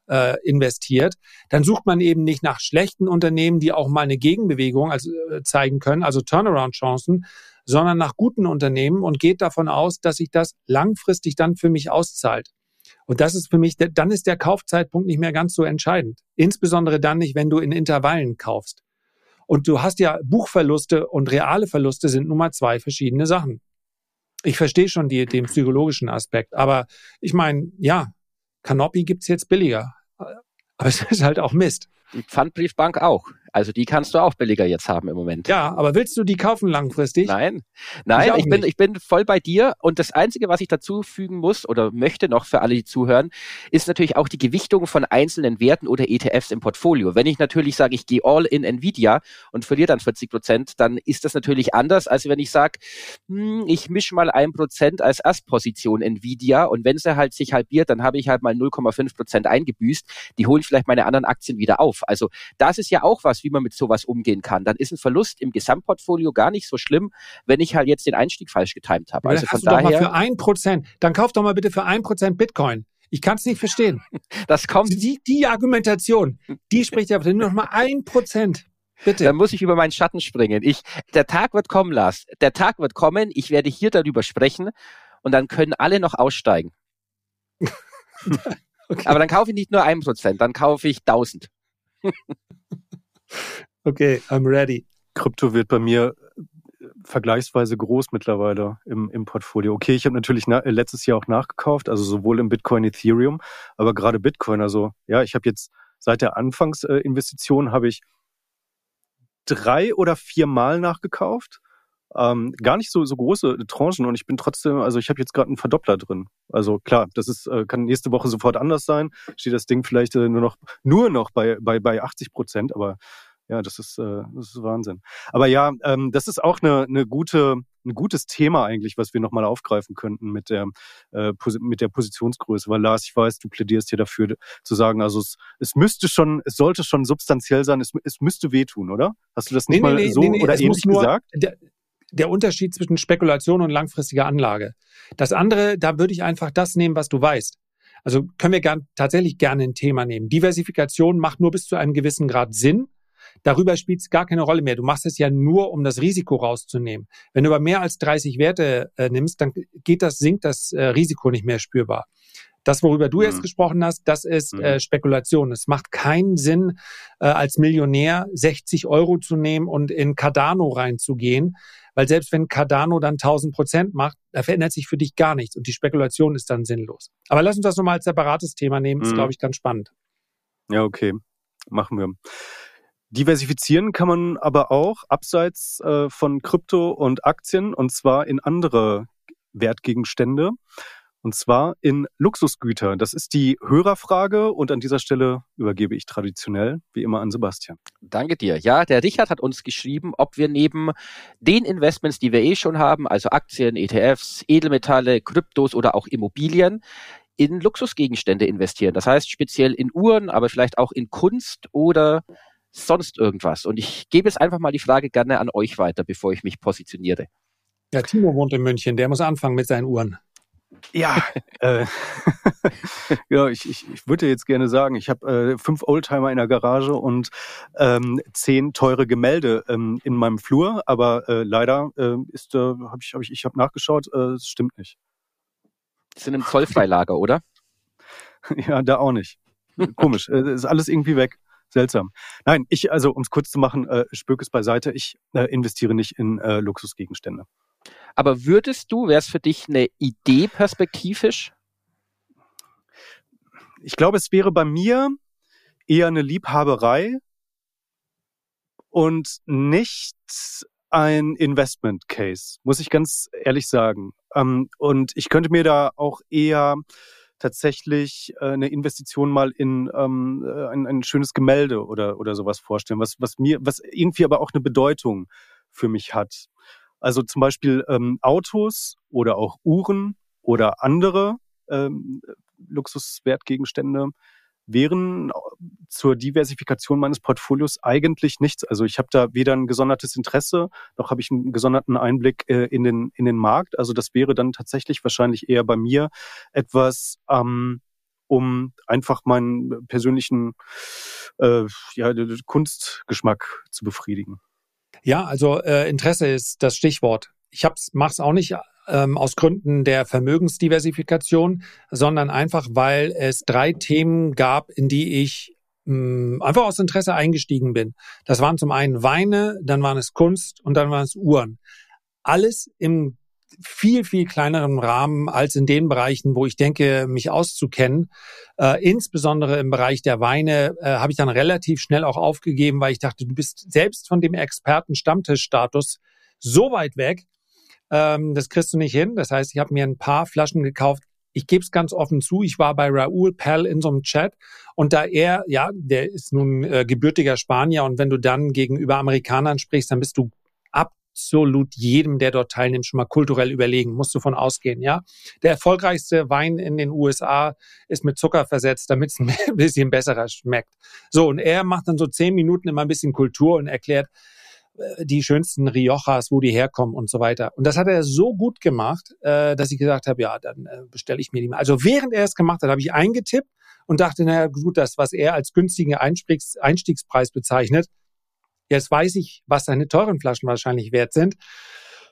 äh, investiert, dann sucht man eben nicht nach schlechten Unternehmen, die auch mal eine Gegenbewegung also, äh, zeigen können, also Turnaround-Chancen, sondern nach guten Unternehmen und geht davon aus, dass sich das langfristig dann für mich auszahlt. Und das ist für mich, dann ist der Kaufzeitpunkt nicht mehr ganz so entscheidend. Insbesondere dann nicht, wenn du in Intervallen kaufst. Und du hast ja Buchverluste und reale Verluste sind nun mal zwei verschiedene Sachen. Ich verstehe schon die, den psychologischen Aspekt, aber ich meine, ja, Canopy gibt's jetzt billiger. Aber es ist halt auch Mist. Die Pfandbriefbank auch. Also die kannst du auch billiger jetzt haben im Moment. Ja, aber willst du die kaufen langfristig? Nein, nein, ich, ich bin, ich bin voll bei dir. Und das Einzige, was ich dazu fügen muss oder möchte noch für alle, die zuhören, ist natürlich auch die Gewichtung von einzelnen Werten oder ETFs im Portfolio. Wenn ich natürlich sage, ich gehe all in Nvidia und verliere dann 40 Prozent, dann ist das natürlich anders, als wenn ich sage, hm, ich mische mal ein Prozent als Erstposition Nvidia und wenn sie halt sich halbiert, dann habe ich halt mal 0,5 Prozent eingebüßt. Die holen vielleicht meine anderen Aktien wieder auf. Also das ist ja auch was, wie man mit sowas umgehen kann. Dann ist ein Verlust im Gesamtportfolio gar nicht so schlimm, wenn ich halt jetzt den Einstieg falsch getimt habe. Also von daher. für ein Prozent, dann kauf doch mal bitte für ein Prozent Bitcoin. Ich kann es nicht verstehen. Das kommt. Die, die Argumentation, die spricht ja nur noch mal ein Prozent. Bitte. Dann muss ich über meinen Schatten springen. Ich, der Tag wird kommen, Lars. Der Tag wird kommen. Ich werde hier darüber sprechen und dann können alle noch aussteigen. okay. Aber dann kaufe ich nicht nur ein Prozent, dann kaufe ich tausend. okay, I'm ready. Krypto wird bei mir äh, vergleichsweise groß mittlerweile im, im Portfolio. Okay, ich habe natürlich na, äh, letztes Jahr auch nachgekauft, also sowohl im Bitcoin, Ethereum, aber gerade Bitcoin. Also ja, ich habe jetzt seit der Anfangsinvestition äh, habe ich drei oder vier Mal nachgekauft. Ähm, gar nicht so, so große Tranchen und ich bin trotzdem, also ich habe jetzt gerade einen Verdoppler drin. Also klar, das ist, äh, kann nächste Woche sofort anders sein. Steht das Ding vielleicht äh, nur noch, nur noch bei, bei, bei 80 Prozent, aber ja, das ist, äh, das ist Wahnsinn. Aber ja, ähm, das ist auch eine, eine gute, ein gutes Thema eigentlich, was wir nochmal aufgreifen könnten mit der, äh, mit der Positionsgröße. Weil Lars, ich weiß, du plädierst hier dafür zu sagen, also es, es müsste schon, es sollte schon substanziell sein, es, es müsste wehtun, oder? Hast du das nicht nee, mal nee, so nee, oder ähnlich nur, gesagt? Der, der Unterschied zwischen Spekulation und langfristiger Anlage. Das andere, da würde ich einfach das nehmen, was du weißt. Also können wir gern, tatsächlich gerne ein Thema nehmen. Diversifikation macht nur bis zu einem gewissen Grad Sinn. Darüber spielt es gar keine Rolle mehr. Du machst es ja nur, um das Risiko rauszunehmen. Wenn du aber mehr als 30 Werte äh, nimmst, dann geht das, sinkt das äh, Risiko nicht mehr spürbar. Das, worüber du mhm. jetzt gesprochen hast, das ist mhm. äh, Spekulation. Es macht keinen Sinn, äh, als Millionär 60 Euro zu nehmen und in Cardano reinzugehen, weil selbst wenn Cardano dann 1000 Prozent macht, da verändert sich für dich gar nichts und die Spekulation ist dann sinnlos. Aber lass uns das nochmal als separates Thema nehmen, mhm. ist, glaube ich, ganz spannend. Ja, okay. Machen wir. Diversifizieren kann man aber auch abseits äh, von Krypto und Aktien und zwar in andere Wertgegenstände und zwar in Luxusgüter. Das ist die Hörerfrage und an dieser Stelle übergebe ich traditionell wie immer an Sebastian. Danke dir. Ja, der Richard hat uns geschrieben, ob wir neben den Investments, die wir eh schon haben, also Aktien, ETFs, Edelmetalle, Kryptos oder auch Immobilien, in Luxusgegenstände investieren. Das heißt speziell in Uhren, aber vielleicht auch in Kunst oder sonst irgendwas? Und ich gebe jetzt einfach mal die Frage gerne an euch weiter, bevor ich mich positioniere. Ja, Timo wohnt in München, der muss anfangen mit seinen Uhren. Ja, äh, ja ich, ich, ich würde jetzt gerne sagen, ich habe äh, fünf Oldtimer in der Garage und ähm, zehn teure Gemälde ähm, in meinem Flur, aber äh, leider äh, ist, äh, habe ich, hab ich, ich habe nachgeschaut, äh, es stimmt nicht. Die sind im Zollfreilager, oder? ja, da auch nicht. Komisch, äh, ist alles irgendwie weg. Seltsam. Nein, ich, also um es kurz zu machen, äh, spök es beiseite, ich äh, investiere nicht in äh, Luxusgegenstände. Aber würdest du, wäre es für dich eine Idee perspektivisch? Ich glaube, es wäre bei mir eher eine Liebhaberei und nicht ein Investment Case, muss ich ganz ehrlich sagen. Ähm, und ich könnte mir da auch eher tatsächlich äh, eine Investition mal in ähm, äh, ein, ein schönes Gemälde oder, oder sowas vorstellen, was, was mir, was irgendwie aber auch eine Bedeutung für mich hat. Also zum Beispiel ähm, Autos oder auch Uhren oder andere ähm, Luxuswertgegenstände wären zur Diversifikation meines Portfolios eigentlich nichts. Also ich habe da weder ein gesondertes Interesse, noch habe ich einen gesonderten Einblick äh, in, den, in den Markt. Also das wäre dann tatsächlich wahrscheinlich eher bei mir etwas, ähm, um einfach meinen persönlichen äh, ja, Kunstgeschmack zu befriedigen. Ja, also äh, Interesse ist das Stichwort. Ich mache es auch nicht ähm, aus Gründen der Vermögensdiversifikation, sondern einfach, weil es drei Themen gab, in die ich mh, mm, einfach aus Interesse eingestiegen bin. Das waren zum einen Weine, dann waren es Kunst und dann waren es Uhren. Alles im viel, viel kleineren Rahmen als in den Bereichen, wo ich denke, mich auszukennen. Äh, insbesondere im Bereich der Weine äh, habe ich dann relativ schnell auch aufgegeben, weil ich dachte, du bist selbst von dem Experten-Stammtischstatus so weit weg, ähm, das kriegst du nicht hin. Das heißt, ich habe mir ein paar Flaschen gekauft. Ich gebe es ganz offen zu, ich war bei Raoul Pell in so einem Chat und da er, ja, der ist nun äh, gebürtiger Spanier und wenn du dann gegenüber Amerikanern sprichst, dann bist du absolut jedem, der dort teilnimmt, schon mal kulturell überlegen, musst du von ausgehen, ja. Der erfolgreichste Wein in den USA ist mit Zucker versetzt, damit es ein bisschen besser schmeckt. So, und er macht dann so zehn Minuten immer ein bisschen Kultur und erklärt, äh, die schönsten Riojas, wo die herkommen und so weiter. Und das hat er so gut gemacht, äh, dass ich gesagt habe, ja, dann äh, bestelle ich mir die mal. Also während er es gemacht hat, habe ich eingetippt und dachte, naja, gut, das, was er als günstigen Einstiegs Einstiegspreis bezeichnet, Jetzt weiß ich, was seine teuren Flaschen wahrscheinlich wert sind.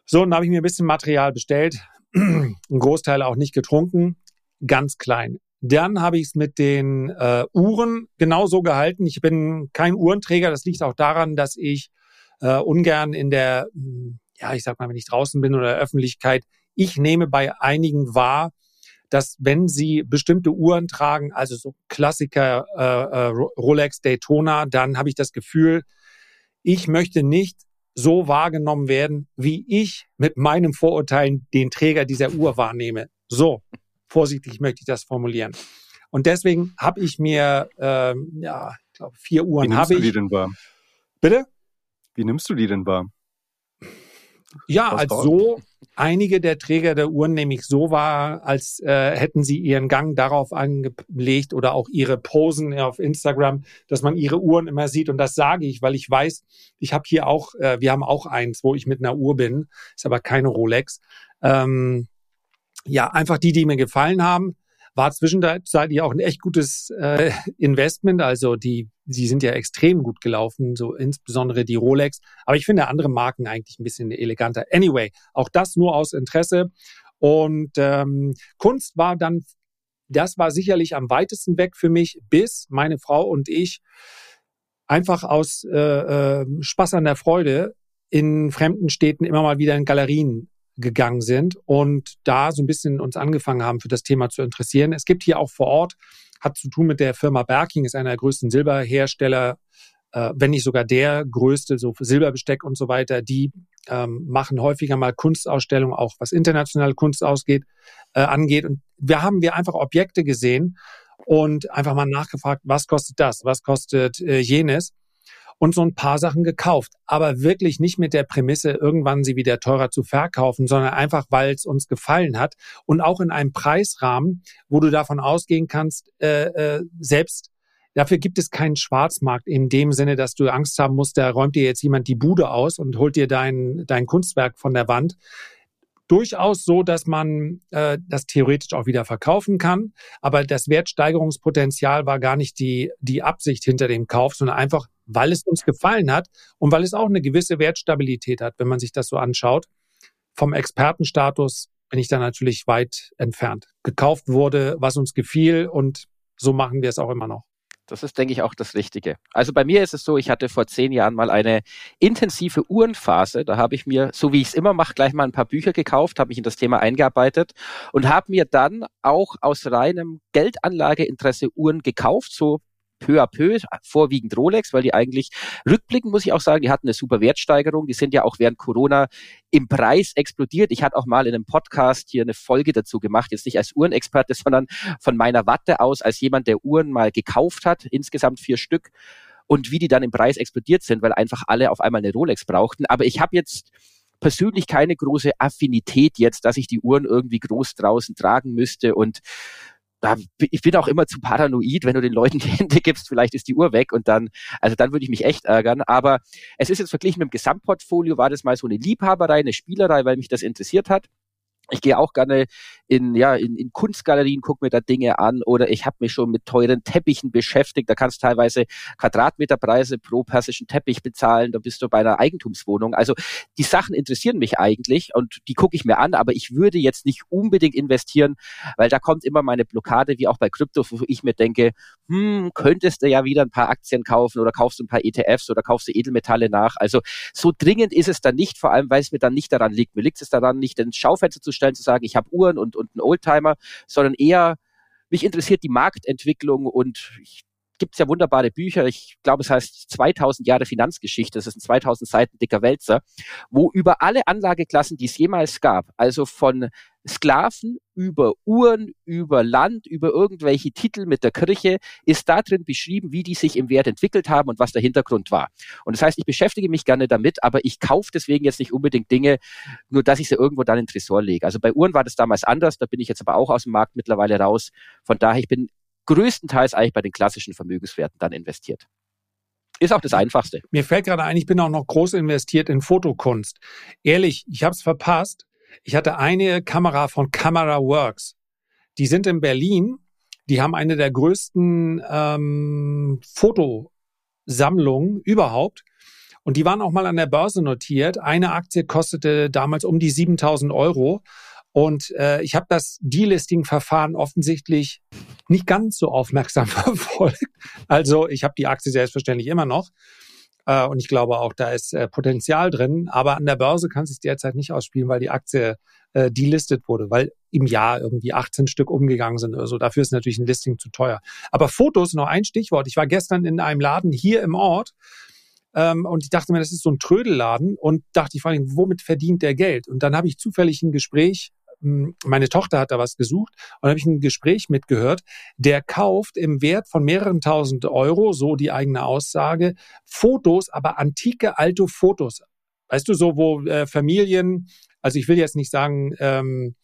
So, dann habe ich mir ein bisschen Material bestellt. ein Großteil auch nicht getrunken. Ganz klein. Dann habe ich es mit den äh, Uhren genauso gehalten. Ich bin kein Uhrenträger. Das liegt auch daran, dass ich äh, ungern in der, ja, ich sag mal, wenn ich draußen bin oder Öffentlichkeit, ich nehme bei einigen wahr, dass wenn sie bestimmte Uhren tragen, also so Klassiker äh, äh, Rolex Daytona, dann habe ich das Gefühl, ich möchte nicht so wahrgenommen werden, wie ich mit meinen Vorurteilen den Träger dieser Uhr wahrnehme. So, vorsichtig möchte ich das formulieren. Und deswegen habe ich mir, ähm, ja, ich glaube, vier Uhren habe ich. Wie nimmst du die denn wahr? Bitte? Wie nimmst du die denn wahr? Ja, als so einige der Träger der Uhren nämlich so war, als äh, hätten sie ihren Gang darauf angelegt oder auch ihre Posen auf Instagram, dass man ihre Uhren immer sieht. Und das sage ich, weil ich weiß, ich habe hier auch, äh, wir haben auch eins, wo ich mit einer Uhr bin, ist aber keine Rolex. Ähm, ja, einfach die, die mir gefallen haben. War zwischenzeitlich auch ein echt gutes äh, Investment. Also die, die sind ja extrem gut gelaufen, so insbesondere die Rolex. Aber ich finde andere Marken eigentlich ein bisschen eleganter. Anyway, auch das nur aus Interesse. Und ähm, Kunst war dann, das war sicherlich am weitesten weg für mich, bis meine Frau und ich einfach aus äh, äh, Spaß an der Freude in fremden Städten immer mal wieder in Galerien gegangen sind und da so ein bisschen uns angefangen haben, für das Thema zu interessieren. Es gibt hier auch vor Ort, hat zu tun mit der Firma Berking, ist einer der größten Silberhersteller, äh, wenn nicht sogar der größte, so Silberbesteck und so weiter. Die ähm, machen häufiger mal Kunstausstellungen, auch was internationale Kunst ausgeht, äh, angeht. Und wir haben wir einfach Objekte gesehen und einfach mal nachgefragt, was kostet das, was kostet äh, jenes und so ein paar Sachen gekauft. Aber wirklich nicht mit der Prämisse, irgendwann sie wieder teurer zu verkaufen, sondern einfach, weil es uns gefallen hat und auch in einem Preisrahmen, wo du davon ausgehen kannst, äh, äh, selbst Dafür gibt es keinen Schwarzmarkt in dem Sinne, dass du Angst haben musst, da räumt dir jetzt jemand die Bude aus und holt dir dein, dein Kunstwerk von der Wand durchaus so, dass man äh, das theoretisch auch wieder verkaufen kann. Aber das Wertsteigerungspotenzial war gar nicht die, die Absicht hinter dem Kauf, sondern einfach, weil es uns gefallen hat und weil es auch eine gewisse Wertstabilität hat, wenn man sich das so anschaut. Vom Expertenstatus bin ich da natürlich weit entfernt. Gekauft wurde, was uns gefiel und so machen wir es auch immer noch. Das ist, denke ich, auch das Richtige. Also bei mir ist es so, ich hatte vor zehn Jahren mal eine intensive Uhrenphase. Da habe ich mir, so wie ich es immer mache, gleich mal ein paar Bücher gekauft, habe mich in das Thema eingearbeitet und habe mir dann auch aus reinem Geldanlageinteresse Uhren gekauft, so peu à peu, vorwiegend Rolex, weil die eigentlich rückblickend, muss ich auch sagen, die hatten eine super Wertsteigerung. Die sind ja auch während Corona im Preis explodiert. Ich hatte auch mal in einem Podcast hier eine Folge dazu gemacht, jetzt nicht als Uhrenexperte, sondern von meiner Watte aus, als jemand, der Uhren mal gekauft hat, insgesamt vier Stück und wie die dann im Preis explodiert sind, weil einfach alle auf einmal eine Rolex brauchten. Aber ich habe jetzt persönlich keine große Affinität jetzt, dass ich die Uhren irgendwie groß draußen tragen müsste und ich bin auch immer zu paranoid, wenn du den Leuten die Hände gibst, vielleicht ist die Uhr weg und dann, also dann würde ich mich echt ärgern. Aber es ist jetzt verglichen mit dem Gesamtportfolio, war das mal so eine Liebhaberei, eine Spielerei, weil mich das interessiert hat. Ich gehe auch gerne in, ja, in, in Kunstgalerien, gucke mir da Dinge an oder ich habe mich schon mit teuren Teppichen beschäftigt. Da kannst du teilweise Quadratmeterpreise pro persischen Teppich bezahlen. Da bist du bei einer Eigentumswohnung. Also die Sachen interessieren mich eigentlich und die gucke ich mir an, aber ich würde jetzt nicht unbedingt investieren, weil da kommt immer meine Blockade, wie auch bei Krypto, wo ich mir denke, hm, könntest du ja wieder ein paar Aktien kaufen oder kaufst ein paar ETFs oder kaufst du Edelmetalle nach. Also so dringend ist es dann nicht, vor allem weil es mir dann nicht daran liegt. Mir liegt es daran, nicht ins Schaufenster zu stellen, zu sagen, ich habe Uhren und, und einen Oldtimer, sondern eher, mich interessiert die Marktentwicklung und ich gibt es ja wunderbare Bücher. Ich glaube, es heißt 2000 Jahre Finanzgeschichte. Das ist ein 2000 Seiten dicker Wälzer, wo über alle Anlageklassen, die es jemals gab, also von Sklaven über Uhren, über Land, über irgendwelche Titel mit der Kirche, ist da drin beschrieben, wie die sich im Wert entwickelt haben und was der Hintergrund war. Und das heißt, ich beschäftige mich gerne damit, aber ich kaufe deswegen jetzt nicht unbedingt Dinge, nur dass ich sie irgendwo dann in den Tresor lege. Also bei Uhren war das damals anders, da bin ich jetzt aber auch aus dem Markt mittlerweile raus. Von daher, ich bin größtenteils eigentlich bei den klassischen Vermögenswerten dann investiert. Ist auch das Einfachste. Mir fällt gerade ein, ich bin auch noch groß investiert in Fotokunst. Ehrlich, ich habe es verpasst. Ich hatte eine Kamera von Camera Works. Die sind in Berlin. Die haben eine der größten ähm, Fotosammlungen überhaupt. Und die waren auch mal an der Börse notiert. Eine Aktie kostete damals um die 7000 Euro. Und äh, ich habe das Delisting-Verfahren offensichtlich nicht ganz so aufmerksam verfolgt. Also ich habe die Aktie selbstverständlich immer noch. Äh, und ich glaube auch, da ist äh, Potenzial drin. Aber an der Börse kann es sich derzeit nicht ausspielen, weil die Aktie äh, delistet wurde, weil im Jahr irgendwie 18 Stück umgegangen sind oder so. Dafür ist natürlich ein Listing zu teuer. Aber Fotos, noch ein Stichwort. Ich war gestern in einem Laden hier im Ort ähm, und ich dachte mir, das ist so ein Trödelladen und dachte ich vor allem, womit verdient der Geld? Und dann habe ich zufällig ein Gespräch meine Tochter hat da was gesucht und habe ich ein Gespräch mitgehört. Der kauft im Wert von mehreren tausend Euro, so die eigene Aussage, Fotos, aber antike alte Fotos. Weißt du, so wo äh, Familien, also ich will jetzt nicht sagen, ähm,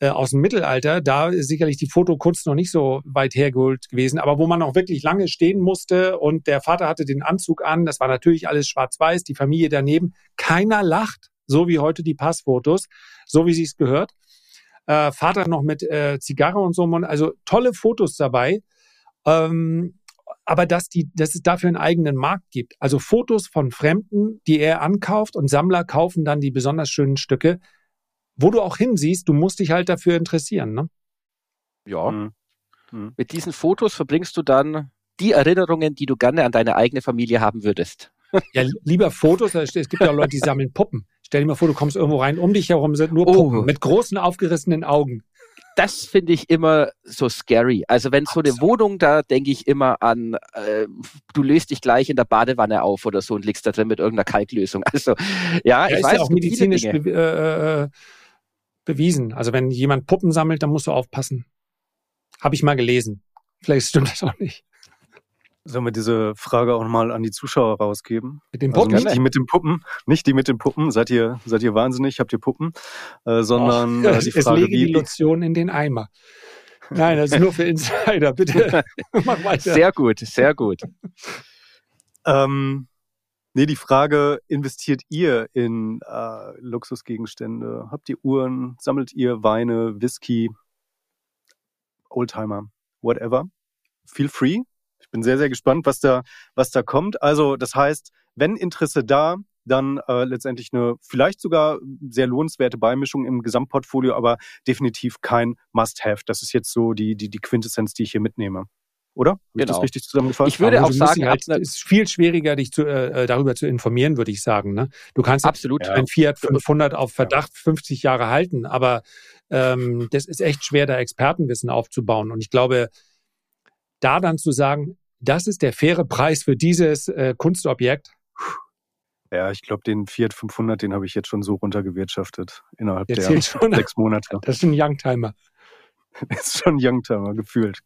äh, aus dem Mittelalter, da ist sicherlich die Fotokunst noch nicht so weit hergeholt gewesen, aber wo man auch wirklich lange stehen musste und der Vater hatte den Anzug an, das war natürlich alles schwarz-weiß, die Familie daneben, keiner lacht, so wie heute die Passfotos, so wie sie es gehört. Äh, Vater noch mit äh, Zigarre und so, also tolle Fotos dabei. Ähm, aber dass, die, dass es dafür einen eigenen Markt gibt. Also Fotos von Fremden, die er ankauft und Sammler kaufen dann die besonders schönen Stücke. Wo du auch hinsiehst, du musst dich halt dafür interessieren. Ne? Ja. Mhm. Mit diesen Fotos verbringst du dann die Erinnerungen, die du gerne an deine eigene Familie haben würdest. Ja, lieber Fotos. Es gibt ja Leute, die sammeln Puppen. Stell dir mal vor, du kommst irgendwo rein, um dich herum sind nur Puppen oh. mit großen aufgerissenen Augen. Das finde ich immer so scary. Also wenn so eine Wohnung, da denke ich immer an, äh, du löst dich gleich in der Badewanne auf oder so und liegst da drin mit irgendeiner Kalklösung. Also ja, ja ich weiß, ja auch medizinisch be äh, äh, bewiesen. Also wenn jemand Puppen sammelt, dann musst du aufpassen. Habe ich mal gelesen. Vielleicht stimmt das auch nicht. Sollen wir diese Frage auch nochmal an die Zuschauer rausgeben? Mit den Puppen? Also nicht die mit den Puppen, nicht die mit den Puppen. Seid ihr, seid ihr wahnsinnig? Habt ihr Puppen? Äh, sondern oh, die Frage, es lege wie, die Lotion in den Eimer. Nein, das ist nur für Insider. Bitte mach weiter. Sehr gut, sehr gut. ähm, nee, die Frage, investiert ihr in äh, Luxusgegenstände? Habt ihr Uhren? Sammelt ihr Weine, Whisky, Oldtimer, whatever? Feel free. Ich bin sehr, sehr gespannt, was da, was da kommt. Also, das heißt, wenn Interesse da, dann äh, letztendlich eine vielleicht sogar sehr lohnenswerte Beimischung im Gesamtportfolio, aber definitiv kein Must-Have. Das ist jetzt so die, die, die Quintessenz, die ich hier mitnehme. Oder? Habe genau. ich das richtig zusammengefasst? Ich würde auch sagen, halt, es ist viel schwieriger, dich zu, äh, darüber zu informieren, würde ich sagen. Ne? Du kannst absolut ein Fiat 500 auf Verdacht ja. 50 Jahre halten, aber ähm, das ist echt schwer, da Expertenwissen aufzubauen. Und ich glaube, da dann zu sagen, das ist der faire Preis für dieses äh, Kunstobjekt. Ja, ich glaube, den Fiat 500, den habe ich jetzt schon so runtergewirtschaftet innerhalb der, der sechs Monate. Das ist ein Youngtimer. Das ist schon ein Youngtimer, gefühlt.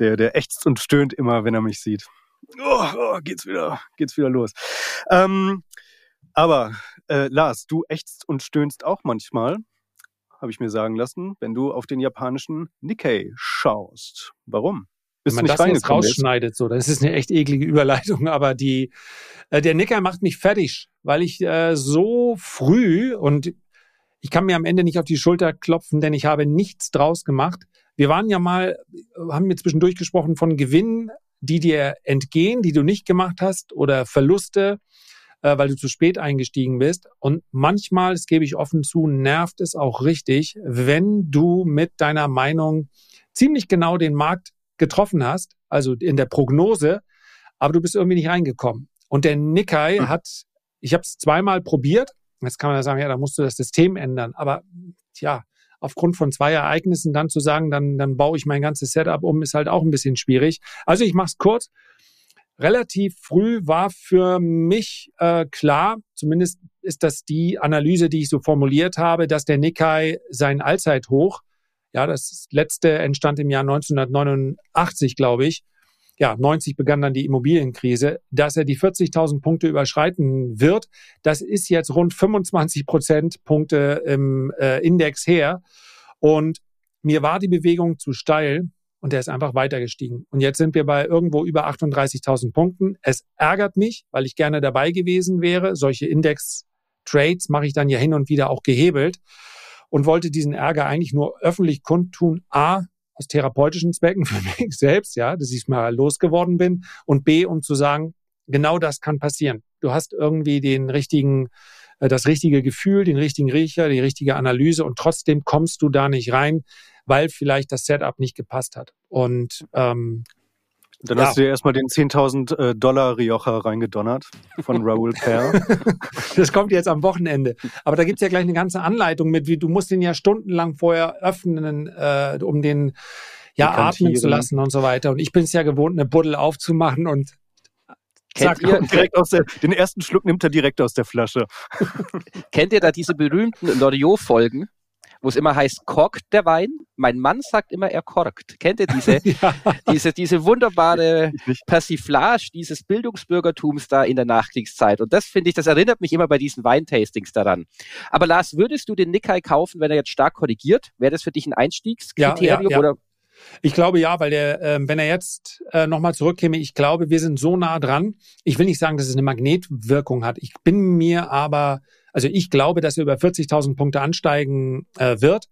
Der, der ächzt und stöhnt immer, wenn er mich sieht. Oh, oh geht's wieder, geht's wieder los. Ähm, aber äh, Lars, du ächzt und stöhnst auch manchmal, habe ich mir sagen lassen, wenn du auf den japanischen Nikkei schaust. Warum? Wenn man das jetzt rausschneidet, so, das ist eine echt eklige Überleitung, aber die, äh, der Nicker macht mich fertig, weil ich äh, so früh und ich kann mir am Ende nicht auf die Schulter klopfen, denn ich habe nichts draus gemacht. Wir waren ja mal, haben mir zwischendurch gesprochen von Gewinnen, die dir entgehen, die du nicht gemacht hast oder Verluste, äh, weil du zu spät eingestiegen bist. Und manchmal, das gebe ich offen zu, nervt es auch richtig, wenn du mit deiner Meinung ziemlich genau den Markt getroffen hast, also in der Prognose, aber du bist irgendwie nicht reingekommen. Und der Nikkei mhm. hat, ich habe es zweimal probiert. Jetzt kann man ja sagen, ja, da musst du das System ändern. Aber tja, aufgrund von zwei Ereignissen dann zu sagen, dann, dann baue ich mein ganzes Setup um, ist halt auch ein bisschen schwierig. Also ich mache es kurz. Relativ früh war für mich äh, klar, zumindest ist das die Analyse, die ich so formuliert habe, dass der Nikkei sein Allzeithoch, ja, das letzte entstand im Jahr 1989, glaube ich, ja, 90 begann dann die Immobilienkrise, dass er die 40.000 Punkte überschreiten wird. Das ist jetzt rund 25 Prozentpunkte im äh, Index her. Und mir war die Bewegung zu steil und der ist einfach weiter gestiegen. Und jetzt sind wir bei irgendwo über 38.000 Punkten. Es ärgert mich, weil ich gerne dabei gewesen wäre. Solche Index-Trades mache ich dann ja hin und wieder auch gehebelt und wollte diesen Ärger eigentlich nur öffentlich kundtun. A, aus therapeutischen Zwecken für mich selbst, ja, dass ich mal losgeworden bin und B, um zu sagen, genau das kann passieren. Du hast irgendwie den richtigen, äh, das richtige Gefühl, den richtigen Riecher, die richtige Analyse und trotzdem kommst du da nicht rein, weil vielleicht das Setup nicht gepasst hat. Und ähm, dann ja. hast du dir erstmal den 10.000 äh, Dollar Rioja reingedonnert von Raoul Pear. das kommt jetzt am Wochenende. Aber da gibt's ja gleich eine ganze Anleitung mit, wie du musst den ja stundenlang vorher öffnen, äh, um den ja atmen zu lassen und so weiter. Und ich bin es ja gewohnt, eine Buddel aufzumachen und Kennt ihr, direkt aus der, den ersten Schluck nimmt er direkt aus der Flasche. Kennt ihr da diese berühmten Loriot-Folgen? Wo es immer heißt, korkt der Wein? Mein Mann sagt immer, er korkt. Kennt ihr diese, ja. diese, diese wunderbare Persiflage dieses Bildungsbürgertums da in der Nachkriegszeit? Und das finde ich, das erinnert mich immer bei diesen Weintastings daran. Aber Lars, würdest du den Nikkei kaufen, wenn er jetzt stark korrigiert? Wäre das für dich ein Einstiegskriterium ja, ja, oder? Ich glaube ja, weil der, äh, wenn er jetzt äh, nochmal zurückkäme, ich glaube, wir sind so nah dran. Ich will nicht sagen, dass es eine Magnetwirkung hat. Ich bin mir aber also ich glaube, dass er über 40.000 Punkte ansteigen äh, wird.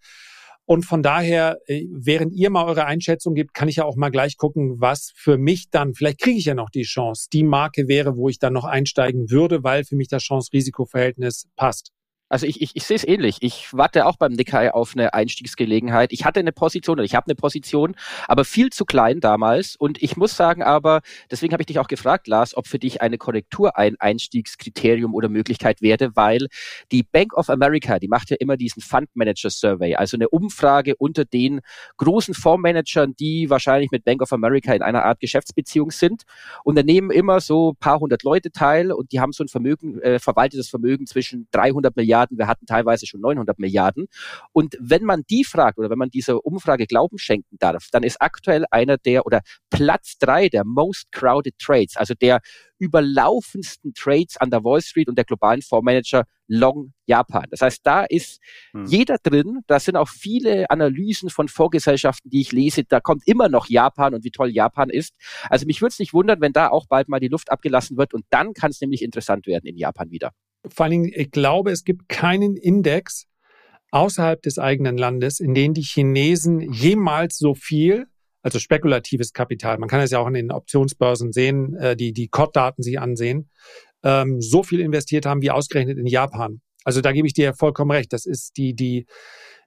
Und von daher, äh, während ihr mal eure Einschätzung gibt, kann ich ja auch mal gleich gucken, was für mich dann, vielleicht kriege ich ja noch die Chance, die Marke wäre, wo ich dann noch einsteigen würde, weil für mich das Chance-Risiko-Verhältnis passt. Also ich, ich, ich sehe es ähnlich. Ich warte auch beim Nikkei auf eine Einstiegsgelegenheit. Ich hatte eine Position oder ich habe eine Position, aber viel zu klein damals. Und ich muss sagen aber, deswegen habe ich dich auch gefragt, Lars, ob für dich eine Korrektur ein Einstiegskriterium oder Möglichkeit wäre, weil die Bank of America, die macht ja immer diesen Fund Manager Survey, also eine Umfrage unter den großen Fondsmanagern, die wahrscheinlich mit Bank of America in einer Art Geschäftsbeziehung sind. Und da nehmen immer so paar hundert Leute teil und die haben so ein Vermögen, äh, verwaltetes Vermögen zwischen 300 Milliarden Milliarden, wir hatten teilweise schon 900 Milliarden. Und wenn man die fragt oder wenn man dieser Umfrage Glauben schenken darf, dann ist aktuell einer der oder Platz drei der most crowded Trades, also der überlaufendsten Trades an der Wall Street und der globalen Fondsmanager Long Japan. Das heißt, da ist hm. jeder drin. Da sind auch viele Analysen von Vorgesellschaften, die ich lese. Da kommt immer noch Japan und wie toll Japan ist. Also mich würde es nicht wundern, wenn da auch bald mal die Luft abgelassen wird und dann kann es nämlich interessant werden in Japan wieder vor allen Dingen, ich glaube, es gibt keinen Index außerhalb des eigenen Landes, in dem die Chinesen jemals so viel, also spekulatives Kapital, man kann es ja auch in den Optionsbörsen sehen, äh, die die COD-Daten sich ansehen, ähm, so viel investiert haben wie ausgerechnet in Japan. Also da gebe ich dir vollkommen recht. Das ist die, die,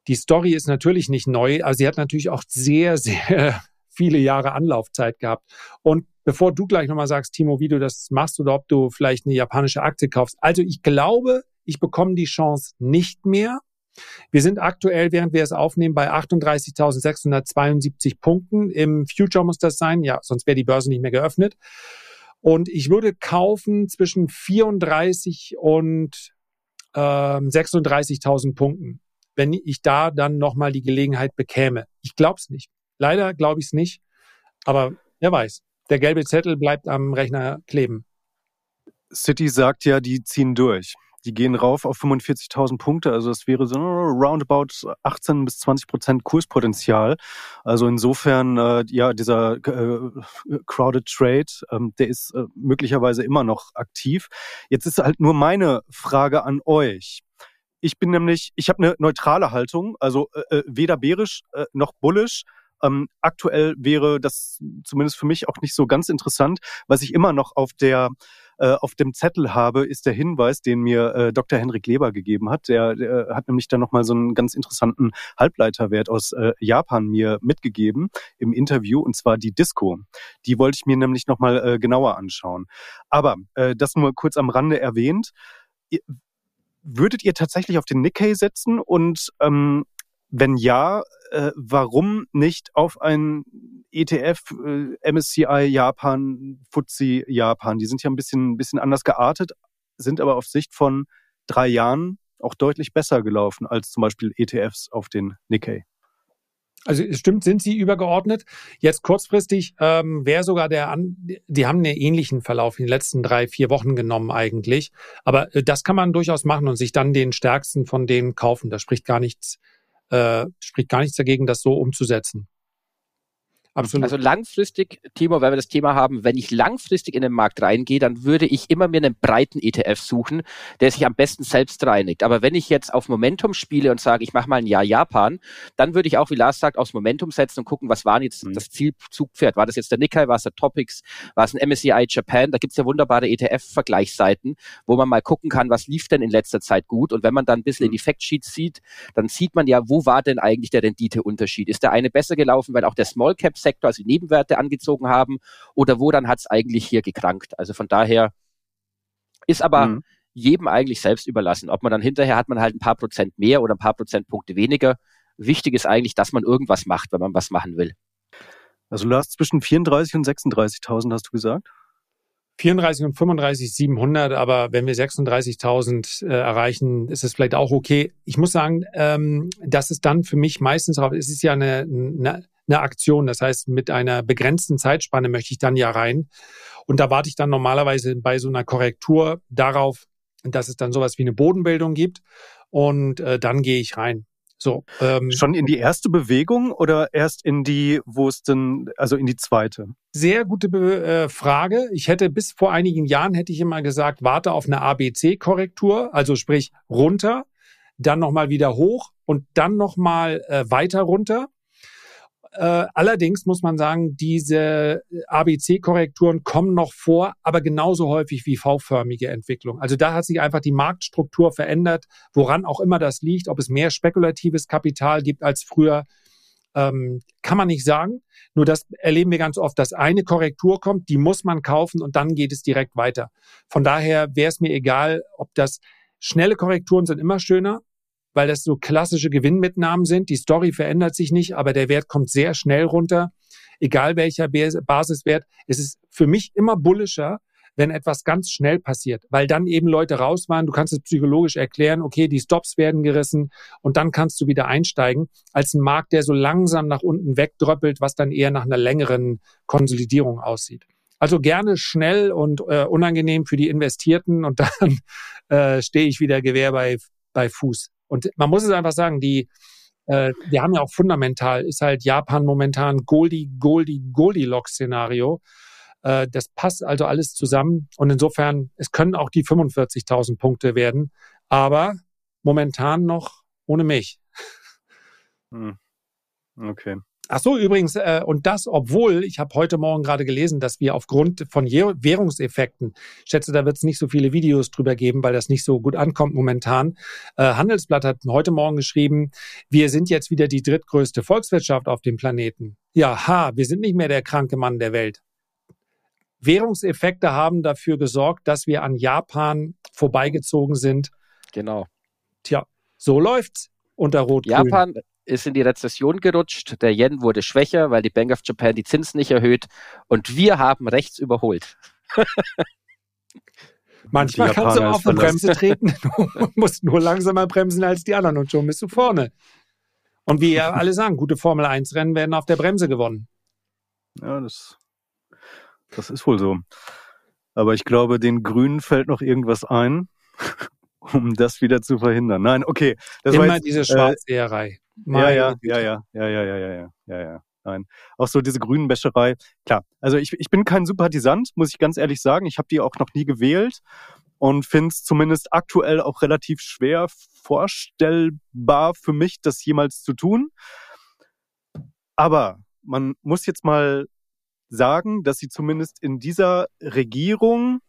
die Story ist natürlich nicht neu, aber sie hat natürlich auch sehr, sehr viele Jahre Anlaufzeit gehabt. Und bevor du gleich nochmal sagst, Timo, wie du das machst oder ob du vielleicht eine japanische Aktie kaufst. Also ich glaube, ich bekomme die Chance nicht mehr. Wir sind aktuell, während wir es aufnehmen, bei 38.672 Punkten. Im Future muss das sein, ja, sonst wäre die Börse nicht mehr geöffnet. Und ich würde kaufen zwischen 34 und äh, 36.000 Punkten, wenn ich da dann nochmal die Gelegenheit bekäme. Ich glaube es nicht. Leider glaube ich es nicht, aber wer weiß der gelbe Zettel bleibt am Rechner kleben. City sagt ja, die ziehen durch. Die gehen rauf auf 45.000 Punkte, also es wäre so roundabout 18 bis 20 Prozent Kurspotenzial. Also insofern, äh, ja, dieser äh, Crowded Trade, ähm, der ist äh, möglicherweise immer noch aktiv. Jetzt ist halt nur meine Frage an euch. Ich bin nämlich, ich habe eine neutrale Haltung, also äh, äh weder bärisch äh, noch bullisch. Ähm, aktuell wäre das zumindest für mich auch nicht so ganz interessant, was ich immer noch auf der äh, auf dem Zettel habe, ist der Hinweis, den mir äh, Dr. Henrik Leber gegeben hat. Der, der hat nämlich dann nochmal so einen ganz interessanten Halbleiterwert aus äh, Japan mir mitgegeben im Interview, und zwar die Disco. Die wollte ich mir nämlich nochmal äh, genauer anschauen. Aber äh, das nur kurz am Rande erwähnt. Würdet ihr tatsächlich auf den Nikkei setzen und ähm, wenn ja, äh, warum nicht auf ein ETF, äh, MSCI Japan, FTSE Japan? Die sind ja ein bisschen, ein bisschen anders geartet, sind aber auf Sicht von drei Jahren auch deutlich besser gelaufen als zum Beispiel ETFs auf den Nikkei. Also es stimmt, sind sie übergeordnet. Jetzt kurzfristig ähm, wäre sogar der, an, die haben einen ähnlichen Verlauf in den letzten drei, vier Wochen genommen eigentlich. Aber äh, das kann man durchaus machen und sich dann den stärksten von denen kaufen. Da spricht gar nichts, äh, spricht gar nichts dagegen, das so umzusetzen. Absolut. Also langfristig, Timo, wenn wir das Thema haben, wenn ich langfristig in den Markt reingehe, dann würde ich immer mir einen breiten ETF suchen, der sich am besten selbst reinigt. Aber wenn ich jetzt auf Momentum spiele und sage, ich mache mal ein Jahr Japan, dann würde ich auch, wie Lars sagt, aufs Momentum setzen und gucken, was war jetzt mhm. das Zielzugpferd? War das jetzt der Nikkei, war es der Topics, war es ein MSCI Japan? Da gibt's ja wunderbare ETF-Vergleichsseiten, wo man mal gucken kann, was lief denn in letzter Zeit gut. Und wenn man dann ein bisschen mhm. in die Factsheets sieht, dann sieht man ja, wo war denn eigentlich der Renditeunterschied? Ist der eine besser gelaufen, weil auch der Small Cap Sektor, also die Nebenwerte angezogen haben oder wo dann hat es eigentlich hier gekrankt. Also von daher ist aber mhm. jedem eigentlich selbst überlassen. Ob man dann hinterher hat man halt ein paar Prozent mehr oder ein paar Prozentpunkte weniger. Wichtig ist eigentlich, dass man irgendwas macht, wenn man was machen will. Also du hast zwischen 34 und 36.000, hast du gesagt? 34 und 35 700, aber wenn wir 36.000 äh, erreichen, ist es vielleicht auch okay. Ich muss sagen, ähm, das ist dann für mich meistens, es ist ja eine, eine, eine Aktion, das heißt mit einer begrenzten Zeitspanne möchte ich dann ja rein und da warte ich dann normalerweise bei so einer Korrektur darauf, dass es dann sowas wie eine Bodenbildung gibt und äh, dann gehe ich rein. So, ähm, Schon in die erste Bewegung oder erst in die, wo es denn, also in die zweite? Sehr gute Be äh, Frage. Ich hätte bis vor einigen Jahren hätte ich immer gesagt, warte auf eine ABC-Korrektur, also sprich runter, dann nochmal wieder hoch und dann nochmal äh, weiter runter. Äh, allerdings muss man sagen, diese ABC-Korrekturen kommen noch vor, aber genauso häufig wie V-förmige Entwicklung. Also da hat sich einfach die Marktstruktur verändert, woran auch immer das liegt, ob es mehr spekulatives Kapital gibt als früher. Ähm, kann man nicht sagen. Nur das erleben wir ganz oft, dass eine Korrektur kommt, die muss man kaufen und dann geht es direkt weiter. Von daher wäre es mir egal, ob das schnelle Korrekturen sind immer schöner, weil das so klassische Gewinnmitnahmen sind. Die Story verändert sich nicht, aber der Wert kommt sehr schnell runter, egal welcher Basiswert. Es ist für mich immer bullischer, wenn etwas ganz schnell passiert, weil dann eben Leute raus waren. Du kannst es psychologisch erklären, okay, die Stops werden gerissen und dann kannst du wieder einsteigen, als ein Markt, der so langsam nach unten wegdröppelt, was dann eher nach einer längeren Konsolidierung aussieht. Also gerne schnell und äh, unangenehm für die Investierten und dann äh, stehe ich wieder Gewehr bei, bei Fuß. Und man muss es einfach sagen, die, äh, wir haben ja auch fundamental, ist halt Japan momentan Goldie, Goldie, Goldilocks-Szenario. Äh, das passt also alles zusammen. Und insofern, es können auch die 45.000 Punkte werden, aber momentan noch ohne mich. Hm. Okay. Ach so, übrigens, äh, und das, obwohl, ich habe heute Morgen gerade gelesen, dass wir aufgrund von Währungseffekten, ich schätze, da wird es nicht so viele Videos drüber geben, weil das nicht so gut ankommt momentan. Äh, Handelsblatt hat heute Morgen geschrieben, wir sind jetzt wieder die drittgrößte Volkswirtschaft auf dem Planeten. Ja, ha, wir sind nicht mehr der kranke Mann der Welt. Währungseffekte haben dafür gesorgt, dass wir an Japan vorbeigezogen sind. Genau. Tja, so läuft's unter Rot. -Grün. Japan ist in die Rezession gerutscht. Der Yen wurde schwächer, weil die Bank of Japan die Zinsen nicht erhöht. Und wir haben rechts überholt. Manchmal kannst du auf eine Bremse treten. Du musst nur langsamer bremsen als die anderen und schon bist du vorne. Und wie ja alle sagen, gute Formel 1 Rennen werden auf der Bremse gewonnen. Ja, das, das ist wohl so. Aber ich glaube, den Grünen fällt noch irgendwas ein, um das wieder zu verhindern. Nein, okay. Das Immer jetzt, diese Schwarzseherei. Äh, ja, ja, ja, ja, ja, ja, ja, ja, ja, ja. Nein. Auch so diese grünen Wäscherei. Klar, also ich, ich bin kein Sympathisant, muss ich ganz ehrlich sagen. Ich habe die auch noch nie gewählt und finde es zumindest aktuell auch relativ schwer vorstellbar für mich, das jemals zu tun. Aber man muss jetzt mal sagen, dass sie zumindest in dieser Regierung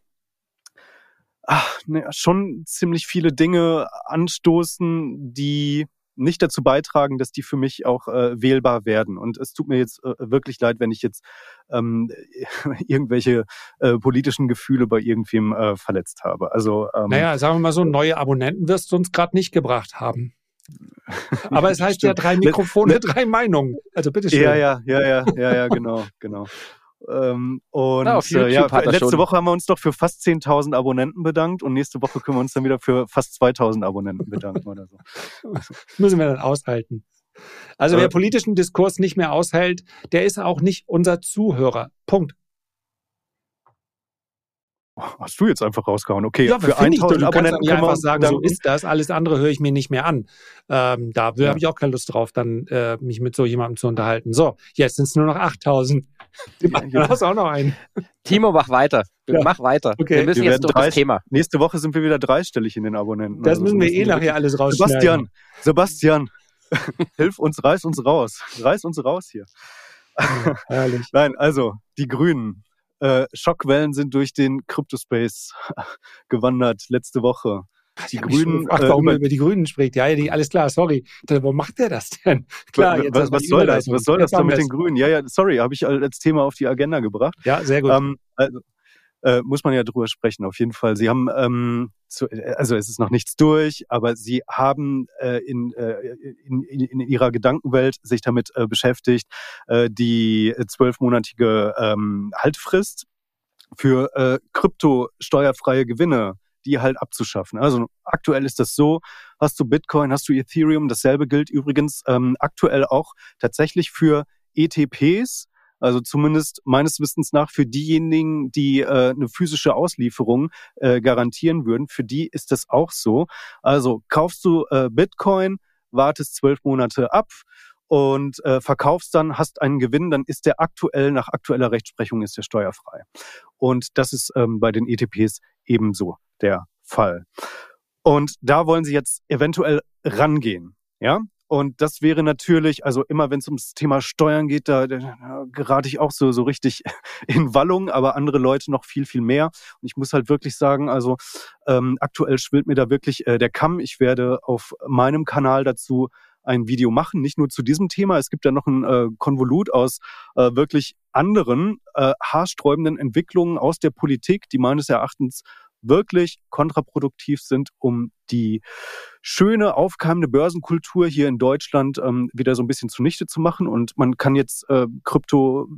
ach, ne, schon ziemlich viele Dinge anstoßen, die nicht dazu beitragen, dass die für mich auch äh, wählbar werden. Und es tut mir jetzt äh, wirklich leid, wenn ich jetzt ähm, irgendwelche äh, politischen Gefühle bei irgendwem äh, verletzt habe. Also ähm, naja, sagen wir mal so, neue Abonnenten wirst du uns gerade nicht gebracht haben. Aber es heißt ja drei Mikrofone, drei Meinungen. Also bitteschön. Ja, ja, ja, ja, ja, ja, genau, genau. Ähm, und Na, äh, ja, letzte schon. Woche haben wir uns doch für fast 10.000 Abonnenten bedankt und nächste Woche können wir uns dann wieder für fast 2.000 Abonnenten bedanken oder so. Müssen wir dann aushalten. Also äh, wer politischen Diskurs nicht mehr aushält, der ist auch nicht unser Zuhörer. Punkt. Hast du jetzt einfach rausgehauen? Okay, ja, für 1000 Abonnenten kann man sagen, so ist das. Alles andere höre ich mir nicht mehr an. Ähm, da ja. habe ich auch keine Lust drauf, dann äh, mich mit so jemandem zu unterhalten. So, jetzt sind es nur noch 8000. Du hast auch noch einen. Timo, mach weiter. Ja. Mach weiter. Okay. Wir müssen wir jetzt durch das Thema. Nächste Woche sind wir wieder dreistellig in den Abonnenten. Das also müssen wir eh nachher alles rausschneiden. Sebastian, Sebastian, hilf uns, reiß uns raus. Reiß uns raus hier. Herrlich. Nein, also die Grünen äh, Schockwellen sind durch den Cryptospace gewandert letzte Woche. Die Grünen. Ach, warum äh, über die Grünen spricht. Ja, die, alles klar, sorry. Wo macht der das denn? Klar, jetzt was, was soll das? Was soll das da mit den Grünen? Ja, ja, sorry, habe ich als Thema auf die Agenda gebracht. Ja, sehr gut. Ähm, also, äh, muss man ja drüber sprechen, auf jeden Fall. Sie haben, ähm, zu, also es ist noch nichts durch, aber Sie haben äh, in, äh, in, in, Ihrer Gedankenwelt sich damit äh, beschäftigt, äh, die zwölfmonatige ähm, Haltfrist für äh, kryptosteuerfreie Gewinne die halt abzuschaffen. Also aktuell ist das so, hast du Bitcoin, hast du Ethereum, dasselbe gilt übrigens ähm, aktuell auch tatsächlich für ETPs, also zumindest meines Wissens nach für diejenigen, die äh, eine physische Auslieferung äh, garantieren würden, für die ist das auch so. Also kaufst du äh, Bitcoin, wartest zwölf Monate ab und äh, verkaufst dann, hast einen Gewinn, dann ist der aktuell, nach aktueller Rechtsprechung ist der steuerfrei. Und das ist ähm, bei den ETPs ebenso der Fall. Und da wollen sie jetzt eventuell rangehen. Ja, und das wäre natürlich, also immer wenn es ums Thema Steuern geht, da, da gerate ich auch so, so richtig in Wallung, aber andere Leute noch viel, viel mehr. Und ich muss halt wirklich sagen, also ähm, aktuell schwillt mir da wirklich äh, der Kamm. Ich werde auf meinem Kanal dazu ein Video machen, nicht nur zu diesem Thema. Es gibt da noch ein äh, Konvolut aus äh, wirklich anderen äh, haarsträubenden Entwicklungen aus der Politik, die meines Erachtens wirklich kontraproduktiv sind, um die schöne, aufkeimende Börsenkultur hier in Deutschland ähm, wieder so ein bisschen zunichte zu machen. Und man kann jetzt äh, Krypto,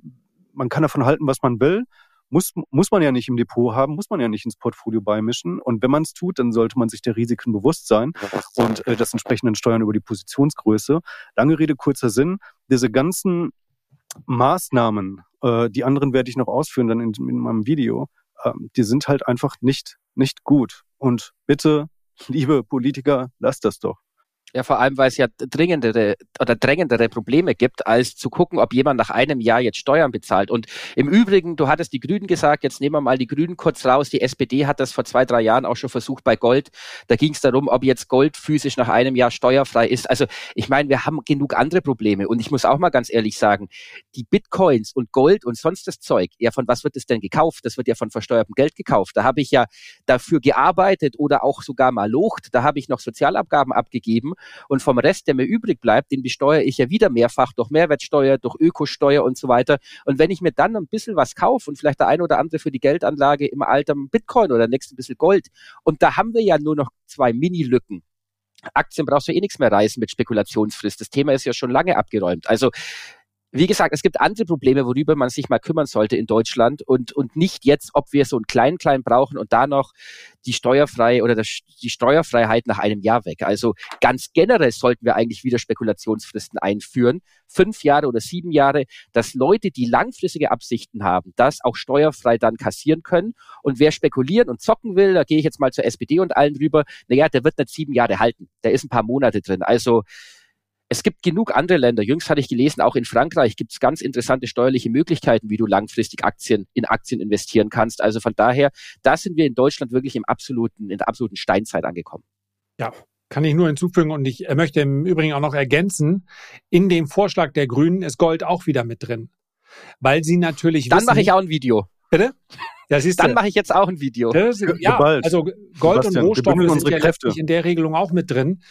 man kann davon halten, was man will. Muss, muss man ja nicht im Depot haben, muss man ja nicht ins Portfolio beimischen. Und wenn man es tut, dann sollte man sich der Risiken bewusst sein und äh, das entsprechenden Steuern über die Positionsgröße. Lange Rede, kurzer Sinn. Diese ganzen Maßnahmen, äh, die anderen werde ich noch ausführen dann in, in meinem Video, ähm, die sind halt einfach nicht, nicht gut. Und bitte, liebe Politiker, lasst das doch. Ja, vor allem, weil es ja dringendere oder drängendere Probleme gibt, als zu gucken, ob jemand nach einem Jahr jetzt Steuern bezahlt. Und im Übrigen, du hattest die Grünen gesagt, jetzt nehmen wir mal die Grünen kurz raus. Die SPD hat das vor zwei, drei Jahren auch schon versucht bei Gold. Da ging es darum, ob jetzt Gold physisch nach einem Jahr steuerfrei ist. Also ich meine, wir haben genug andere Probleme. Und ich muss auch mal ganz ehrlich sagen, die Bitcoins und Gold und sonst das Zeug, ja, von was wird es denn gekauft? Das wird ja von versteuertem Geld gekauft. Da habe ich ja dafür gearbeitet oder auch sogar mal locht. Da habe ich noch Sozialabgaben abgegeben. Und vom Rest, der mir übrig bleibt, den besteuere ich ja wieder mehrfach durch Mehrwertsteuer, durch Ökosteuer und so weiter. Und wenn ich mir dann ein bisschen was kaufe und vielleicht der eine oder andere für die Geldanlage im Alter Bitcoin oder nächstes bisschen Gold, und da haben wir ja nur noch zwei Mini-Lücken. Aktien brauchst du eh nichts mehr reißen mit Spekulationsfrist. Das Thema ist ja schon lange abgeräumt. Also wie gesagt, es gibt andere Probleme, worüber man sich mal kümmern sollte in Deutschland und, und nicht jetzt, ob wir so ein Klein-Klein brauchen und da noch die steuerfrei oder das, die Steuerfreiheit nach einem Jahr weg. Also ganz generell sollten wir eigentlich wieder Spekulationsfristen einführen. Fünf Jahre oder sieben Jahre, dass Leute, die langfristige Absichten haben, das auch steuerfrei dann kassieren können. Und wer spekulieren und zocken will, da gehe ich jetzt mal zur SPD und allen rüber, naja, der wird nicht sieben Jahre halten. Der ist ein paar Monate drin. Also es gibt genug andere Länder. Jüngst hatte ich gelesen, auch in Frankreich gibt es ganz interessante steuerliche Möglichkeiten, wie du langfristig Aktien in Aktien investieren kannst. Also von daher, da sind wir in Deutschland wirklich im absoluten, in der absoluten Steinzeit angekommen. Ja, kann ich nur hinzufügen und ich möchte im Übrigen auch noch ergänzen, in dem Vorschlag der Grünen ist Gold auch wieder mit drin. Weil sie natürlich Dann mache ich auch ein Video. Bitte? Ja, siehst Dann mache ich jetzt auch ein Video. Das, ja, also Gold Sebastian, und Rohstoffe sind ja Kräfte. in der Regelung auch mit drin.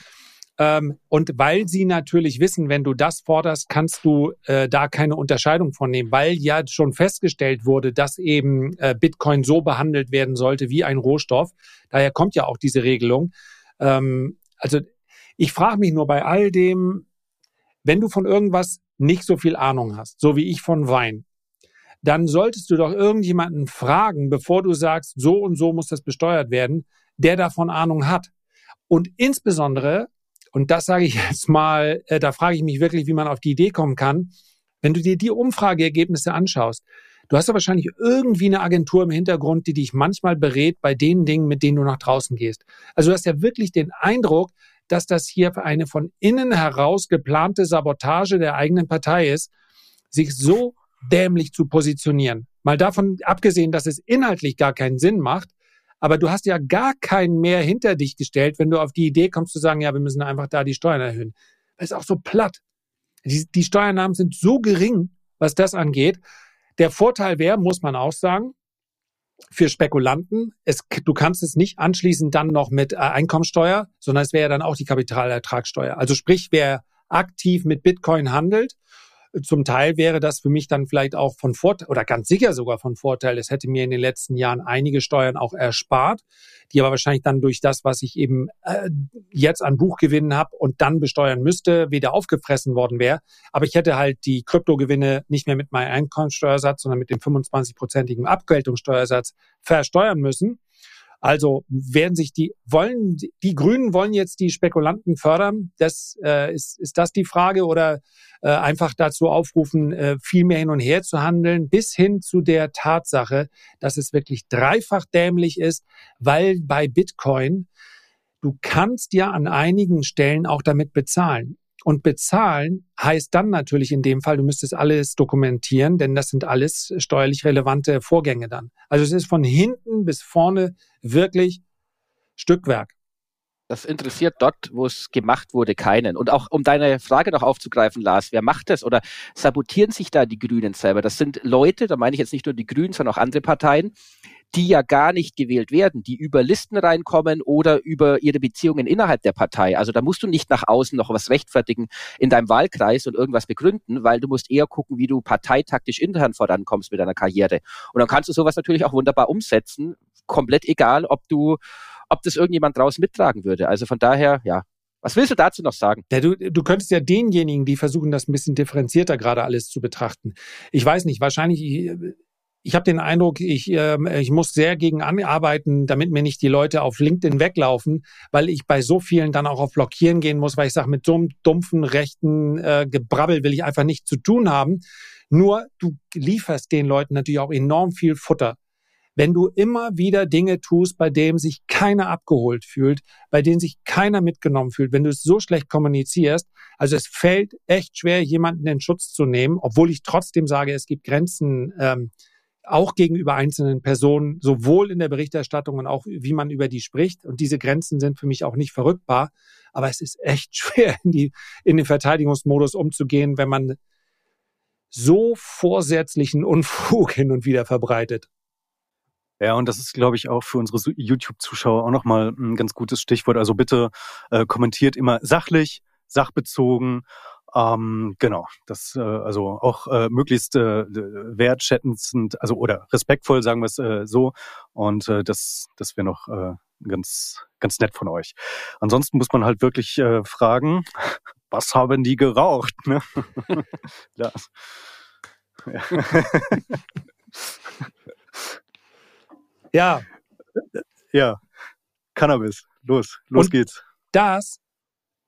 Ähm, und weil sie natürlich wissen, wenn du das forderst, kannst du äh, da keine Unterscheidung von nehmen, weil ja schon festgestellt wurde, dass eben äh, Bitcoin so behandelt werden sollte wie ein Rohstoff. Daher kommt ja auch diese Regelung. Ähm, also ich frage mich nur bei all dem, wenn du von irgendwas nicht so viel Ahnung hast, so wie ich von Wein, dann solltest du doch irgendjemanden fragen, bevor du sagst, so und so muss das besteuert werden, der davon Ahnung hat. Und insbesondere, und das sage ich jetzt mal, äh, da frage ich mich wirklich, wie man auf die Idee kommen kann, wenn du dir die Umfrageergebnisse anschaust, du hast ja wahrscheinlich irgendwie eine Agentur im Hintergrund, die dich manchmal berät bei den Dingen, mit denen du nach draußen gehst. Also du hast ja wirklich den Eindruck, dass das hier eine von innen heraus geplante Sabotage der eigenen Partei ist, sich so dämlich zu positionieren. Mal davon abgesehen, dass es inhaltlich gar keinen Sinn macht, aber du hast ja gar keinen mehr hinter dich gestellt, wenn du auf die Idee kommst zu sagen, ja, wir müssen einfach da die Steuern erhöhen. Das ist auch so platt. Die, die Steuernahmen sind so gering, was das angeht. Der Vorteil wäre, muss man auch sagen, für Spekulanten, es, du kannst es nicht anschließend dann noch mit äh, Einkommensteuer, sondern es wäre ja dann auch die Kapitalertragssteuer. Also sprich, wer aktiv mit Bitcoin handelt zum Teil wäre das für mich dann vielleicht auch von Vorteil oder ganz sicher sogar von Vorteil. Es hätte mir in den letzten Jahren einige Steuern auch erspart, die aber wahrscheinlich dann durch das, was ich eben äh, jetzt an Buchgewinnen habe und dann besteuern müsste, wieder aufgefressen worden wäre. Aber ich hätte halt die Kryptogewinne nicht mehr mit meinem Einkommensteuersatz, sondern mit dem 25-prozentigen Abgeltungssteuersatz versteuern müssen. Also werden sich die, wollen, die Grünen wollen jetzt die Spekulanten fördern? Das, äh, ist, ist das die Frage oder äh, einfach dazu aufrufen, äh, viel mehr hin und her zu handeln, bis hin zu der Tatsache, dass es wirklich dreifach dämlich ist, weil bei Bitcoin du kannst ja an einigen Stellen auch damit bezahlen. Und bezahlen heißt dann natürlich in dem Fall, du müsstest alles dokumentieren, denn das sind alles steuerlich relevante Vorgänge dann. Also es ist von hinten bis vorne wirklich Stückwerk. Das interessiert dort, wo es gemacht wurde, keinen. Und auch um deine Frage noch aufzugreifen, Lars, wer macht das oder sabotieren sich da die Grünen selber? Das sind Leute, da meine ich jetzt nicht nur die Grünen, sondern auch andere Parteien, die ja gar nicht gewählt werden, die über Listen reinkommen oder über ihre Beziehungen innerhalb der Partei. Also da musst du nicht nach außen noch was rechtfertigen in deinem Wahlkreis und irgendwas begründen, weil du musst eher gucken, wie du parteitaktisch intern vorankommst mit deiner Karriere. Und dann kannst du sowas natürlich auch wunderbar umsetzen, komplett egal, ob du, ob das irgendjemand draußen mittragen würde. Also von daher, ja, was willst du dazu noch sagen? Ja, du, du könntest ja denjenigen, die versuchen, das ein bisschen differenzierter gerade alles zu betrachten. Ich weiß nicht, wahrscheinlich, ich habe den Eindruck, ich, äh, ich muss sehr gegen anarbeiten, damit mir nicht die Leute auf LinkedIn weglaufen, weil ich bei so vielen dann auch auf Blockieren gehen muss, weil ich sage, mit so einem dumpfen rechten äh, Gebrabbel will ich einfach nichts zu tun haben. Nur du lieferst den Leuten natürlich auch enorm viel Futter. Wenn du immer wieder Dinge tust, bei denen sich keiner abgeholt fühlt, bei denen sich keiner mitgenommen fühlt, wenn du es so schlecht kommunizierst, also es fällt echt schwer, jemanden in Schutz zu nehmen, obwohl ich trotzdem sage, es gibt Grenzen, ähm, auch gegenüber einzelnen Personen, sowohl in der Berichterstattung und auch wie man über die spricht. Und diese Grenzen sind für mich auch nicht verrückbar. Aber es ist echt schwer, in, die, in den Verteidigungsmodus umzugehen, wenn man so vorsätzlichen Unfug hin und wieder verbreitet. Ja, und das ist, glaube ich, auch für unsere YouTube-Zuschauer auch nochmal ein ganz gutes Stichwort. Also bitte äh, kommentiert immer sachlich, sachbezogen ähm, genau, das äh, also auch äh, möglichst äh, wertschätzend, also oder respektvoll, sagen wir es äh, so. Und äh, das, das wäre noch äh, ganz, ganz nett von euch. Ansonsten muss man halt wirklich äh, fragen, was haben die geraucht? Ne? ja. ja. Ja. Cannabis. Los, los Und geht's. Das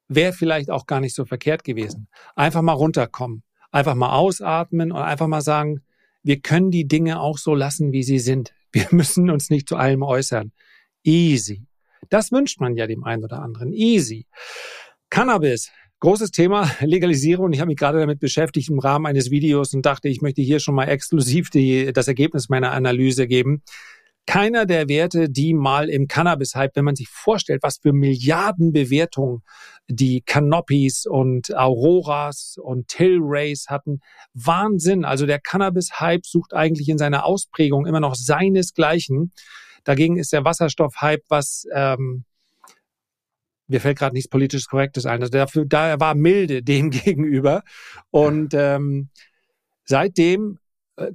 wäre vielleicht auch gar nicht so verkehrt gewesen. Einfach mal runterkommen, einfach mal ausatmen und einfach mal sagen, wir können die Dinge auch so lassen, wie sie sind. Wir müssen uns nicht zu allem äußern. Easy. Das wünscht man ja dem einen oder anderen. Easy. Cannabis. Großes Thema, Legalisierung. Ich habe mich gerade damit beschäftigt im Rahmen eines Videos und dachte, ich möchte hier schon mal exklusiv die, das Ergebnis meiner Analyse geben. Keiner der Werte, die mal im Cannabis-Hype, wenn man sich vorstellt, was für Milliardenbewertungen die Canopies und Auroras und Tilrays hatten, Wahnsinn. Also der Cannabis-Hype sucht eigentlich in seiner Ausprägung immer noch seinesgleichen. Dagegen ist der Wasserstoff-Hype, was ähm, mir fällt gerade nichts politisch Korrektes ein. Also dafür, da war milde dem gegenüber. Und ähm, seitdem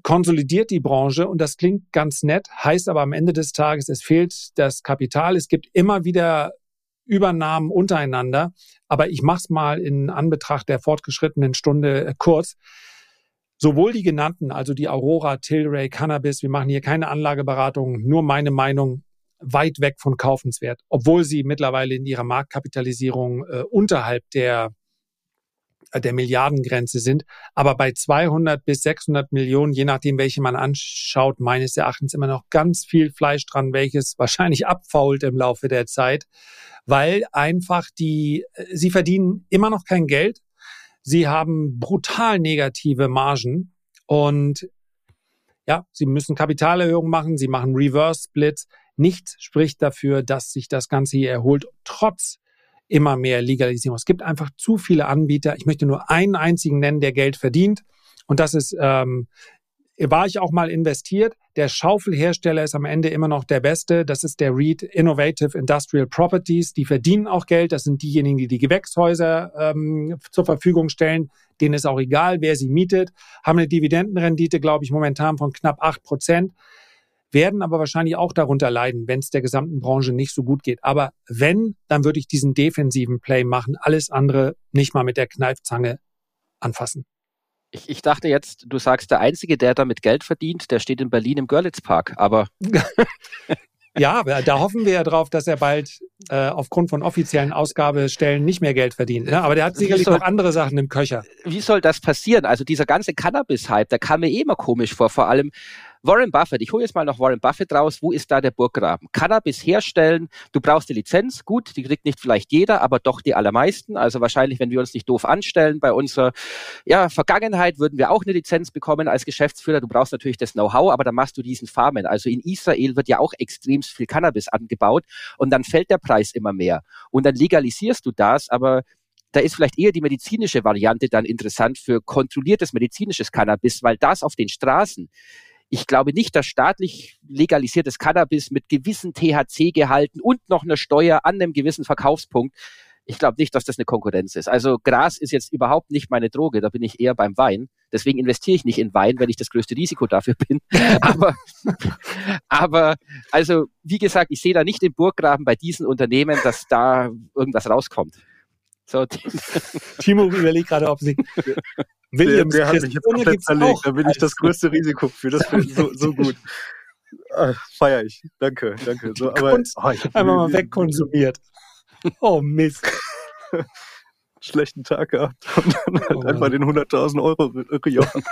konsolidiert die Branche und das klingt ganz nett, heißt aber am Ende des Tages, es fehlt das Kapital. Es gibt immer wieder Übernahmen untereinander. Aber ich mache es mal in Anbetracht der fortgeschrittenen Stunde äh, kurz. Sowohl die genannten, also die Aurora, Tilray, Cannabis, wir machen hier keine Anlageberatung, nur meine Meinung, weit weg von kaufenswert, obwohl sie mittlerweile in ihrer Marktkapitalisierung äh, unterhalb der äh, der Milliardengrenze sind. Aber bei 200 bis 600 Millionen, je nachdem, welche man anschaut, meines Erachtens immer noch ganz viel Fleisch dran, welches wahrscheinlich abfault im Laufe der Zeit, weil einfach die, äh, sie verdienen immer noch kein Geld. Sie haben brutal negative Margen und ja, sie müssen Kapitalerhöhungen machen, sie machen Reverse Splits. Nichts spricht dafür, dass sich das Ganze hier erholt, trotz immer mehr Legalisierung. Es gibt einfach zu viele Anbieter. Ich möchte nur einen einzigen nennen, der Geld verdient. Und das ist, ähm, war ich auch mal investiert. Der Schaufelhersteller ist am Ende immer noch der beste. Das ist der REIT Innovative Industrial Properties. Die verdienen auch Geld. Das sind diejenigen, die die Gewächshäuser ähm, zur Verfügung stellen. Denen ist auch egal, wer sie mietet. Haben eine Dividendenrendite, glaube ich, momentan von knapp acht Prozent werden aber wahrscheinlich auch darunter leiden, wenn es der gesamten Branche nicht so gut geht. Aber wenn, dann würde ich diesen defensiven Play machen, alles andere nicht mal mit der Kneifzange anfassen. Ich, ich dachte jetzt, du sagst, der Einzige, der damit Geld verdient, der steht in Berlin im Görlitzpark, aber. ja, da hoffen wir ja drauf, dass er bald äh, aufgrund von offiziellen Ausgabestellen nicht mehr Geld verdient. Ja, aber der hat sicherlich soll, noch andere Sachen im Köcher. Wie soll das passieren? Also dieser ganze Cannabis-Hype, der kam mir eh immer komisch vor, vor allem Warren Buffett, ich hole jetzt mal noch Warren Buffett raus. Wo ist da der Burggraben? Cannabis herstellen, du brauchst die Lizenz, gut, die kriegt nicht vielleicht jeder, aber doch die allermeisten. Also wahrscheinlich, wenn wir uns nicht doof anstellen, bei unserer ja, Vergangenheit würden wir auch eine Lizenz bekommen als Geschäftsführer. Du brauchst natürlich das Know-how, aber dann machst du diesen Farmen. Also in Israel wird ja auch extrem viel Cannabis angebaut und dann fällt der Preis immer mehr. Und dann legalisierst du das, aber da ist vielleicht eher die medizinische Variante dann interessant für kontrolliertes medizinisches Cannabis, weil das auf den Straßen ich glaube nicht, dass staatlich legalisiertes Cannabis mit gewissen THC-Gehalten und noch einer Steuer an einem gewissen Verkaufspunkt, ich glaube nicht, dass das eine Konkurrenz ist. Also Gras ist jetzt überhaupt nicht meine Droge, da bin ich eher beim Wein. Deswegen investiere ich nicht in Wein, wenn ich das größte Risiko dafür bin. aber, aber also wie gesagt, ich sehe da nicht den Burggraben bei diesen Unternehmen, dass da irgendwas rauskommt. So, Timo überlegt gerade, ob sie Williams der, der hat mich jetzt komplett zerlegt. Da bin ich das größte Risiko für. Das finde ich so, so gut. Ah, feier ich. Danke, danke. So, aber, oh, einmal mal wegkonsumiert. Oh Mist. Schlechten Tag gehabt und dann halt oh, einfach den 100.000 Euro gejochen.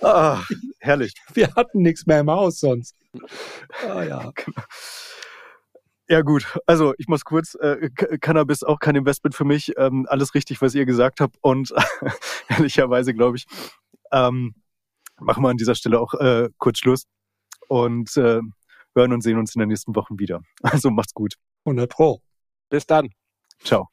ah, herrlich. Wir hatten nichts mehr im Haus sonst. Ah ja. Genau. Ja gut, also ich muss kurz, äh, Cannabis auch kein Investment für mich, ähm, alles richtig, was ihr gesagt habt und ehrlicherweise glaube ich, ähm, machen wir an dieser Stelle auch äh, kurz Schluss und äh, hören und sehen uns in den nächsten Wochen wieder. Also macht's gut. 100 Pro. Bis dann. Ciao.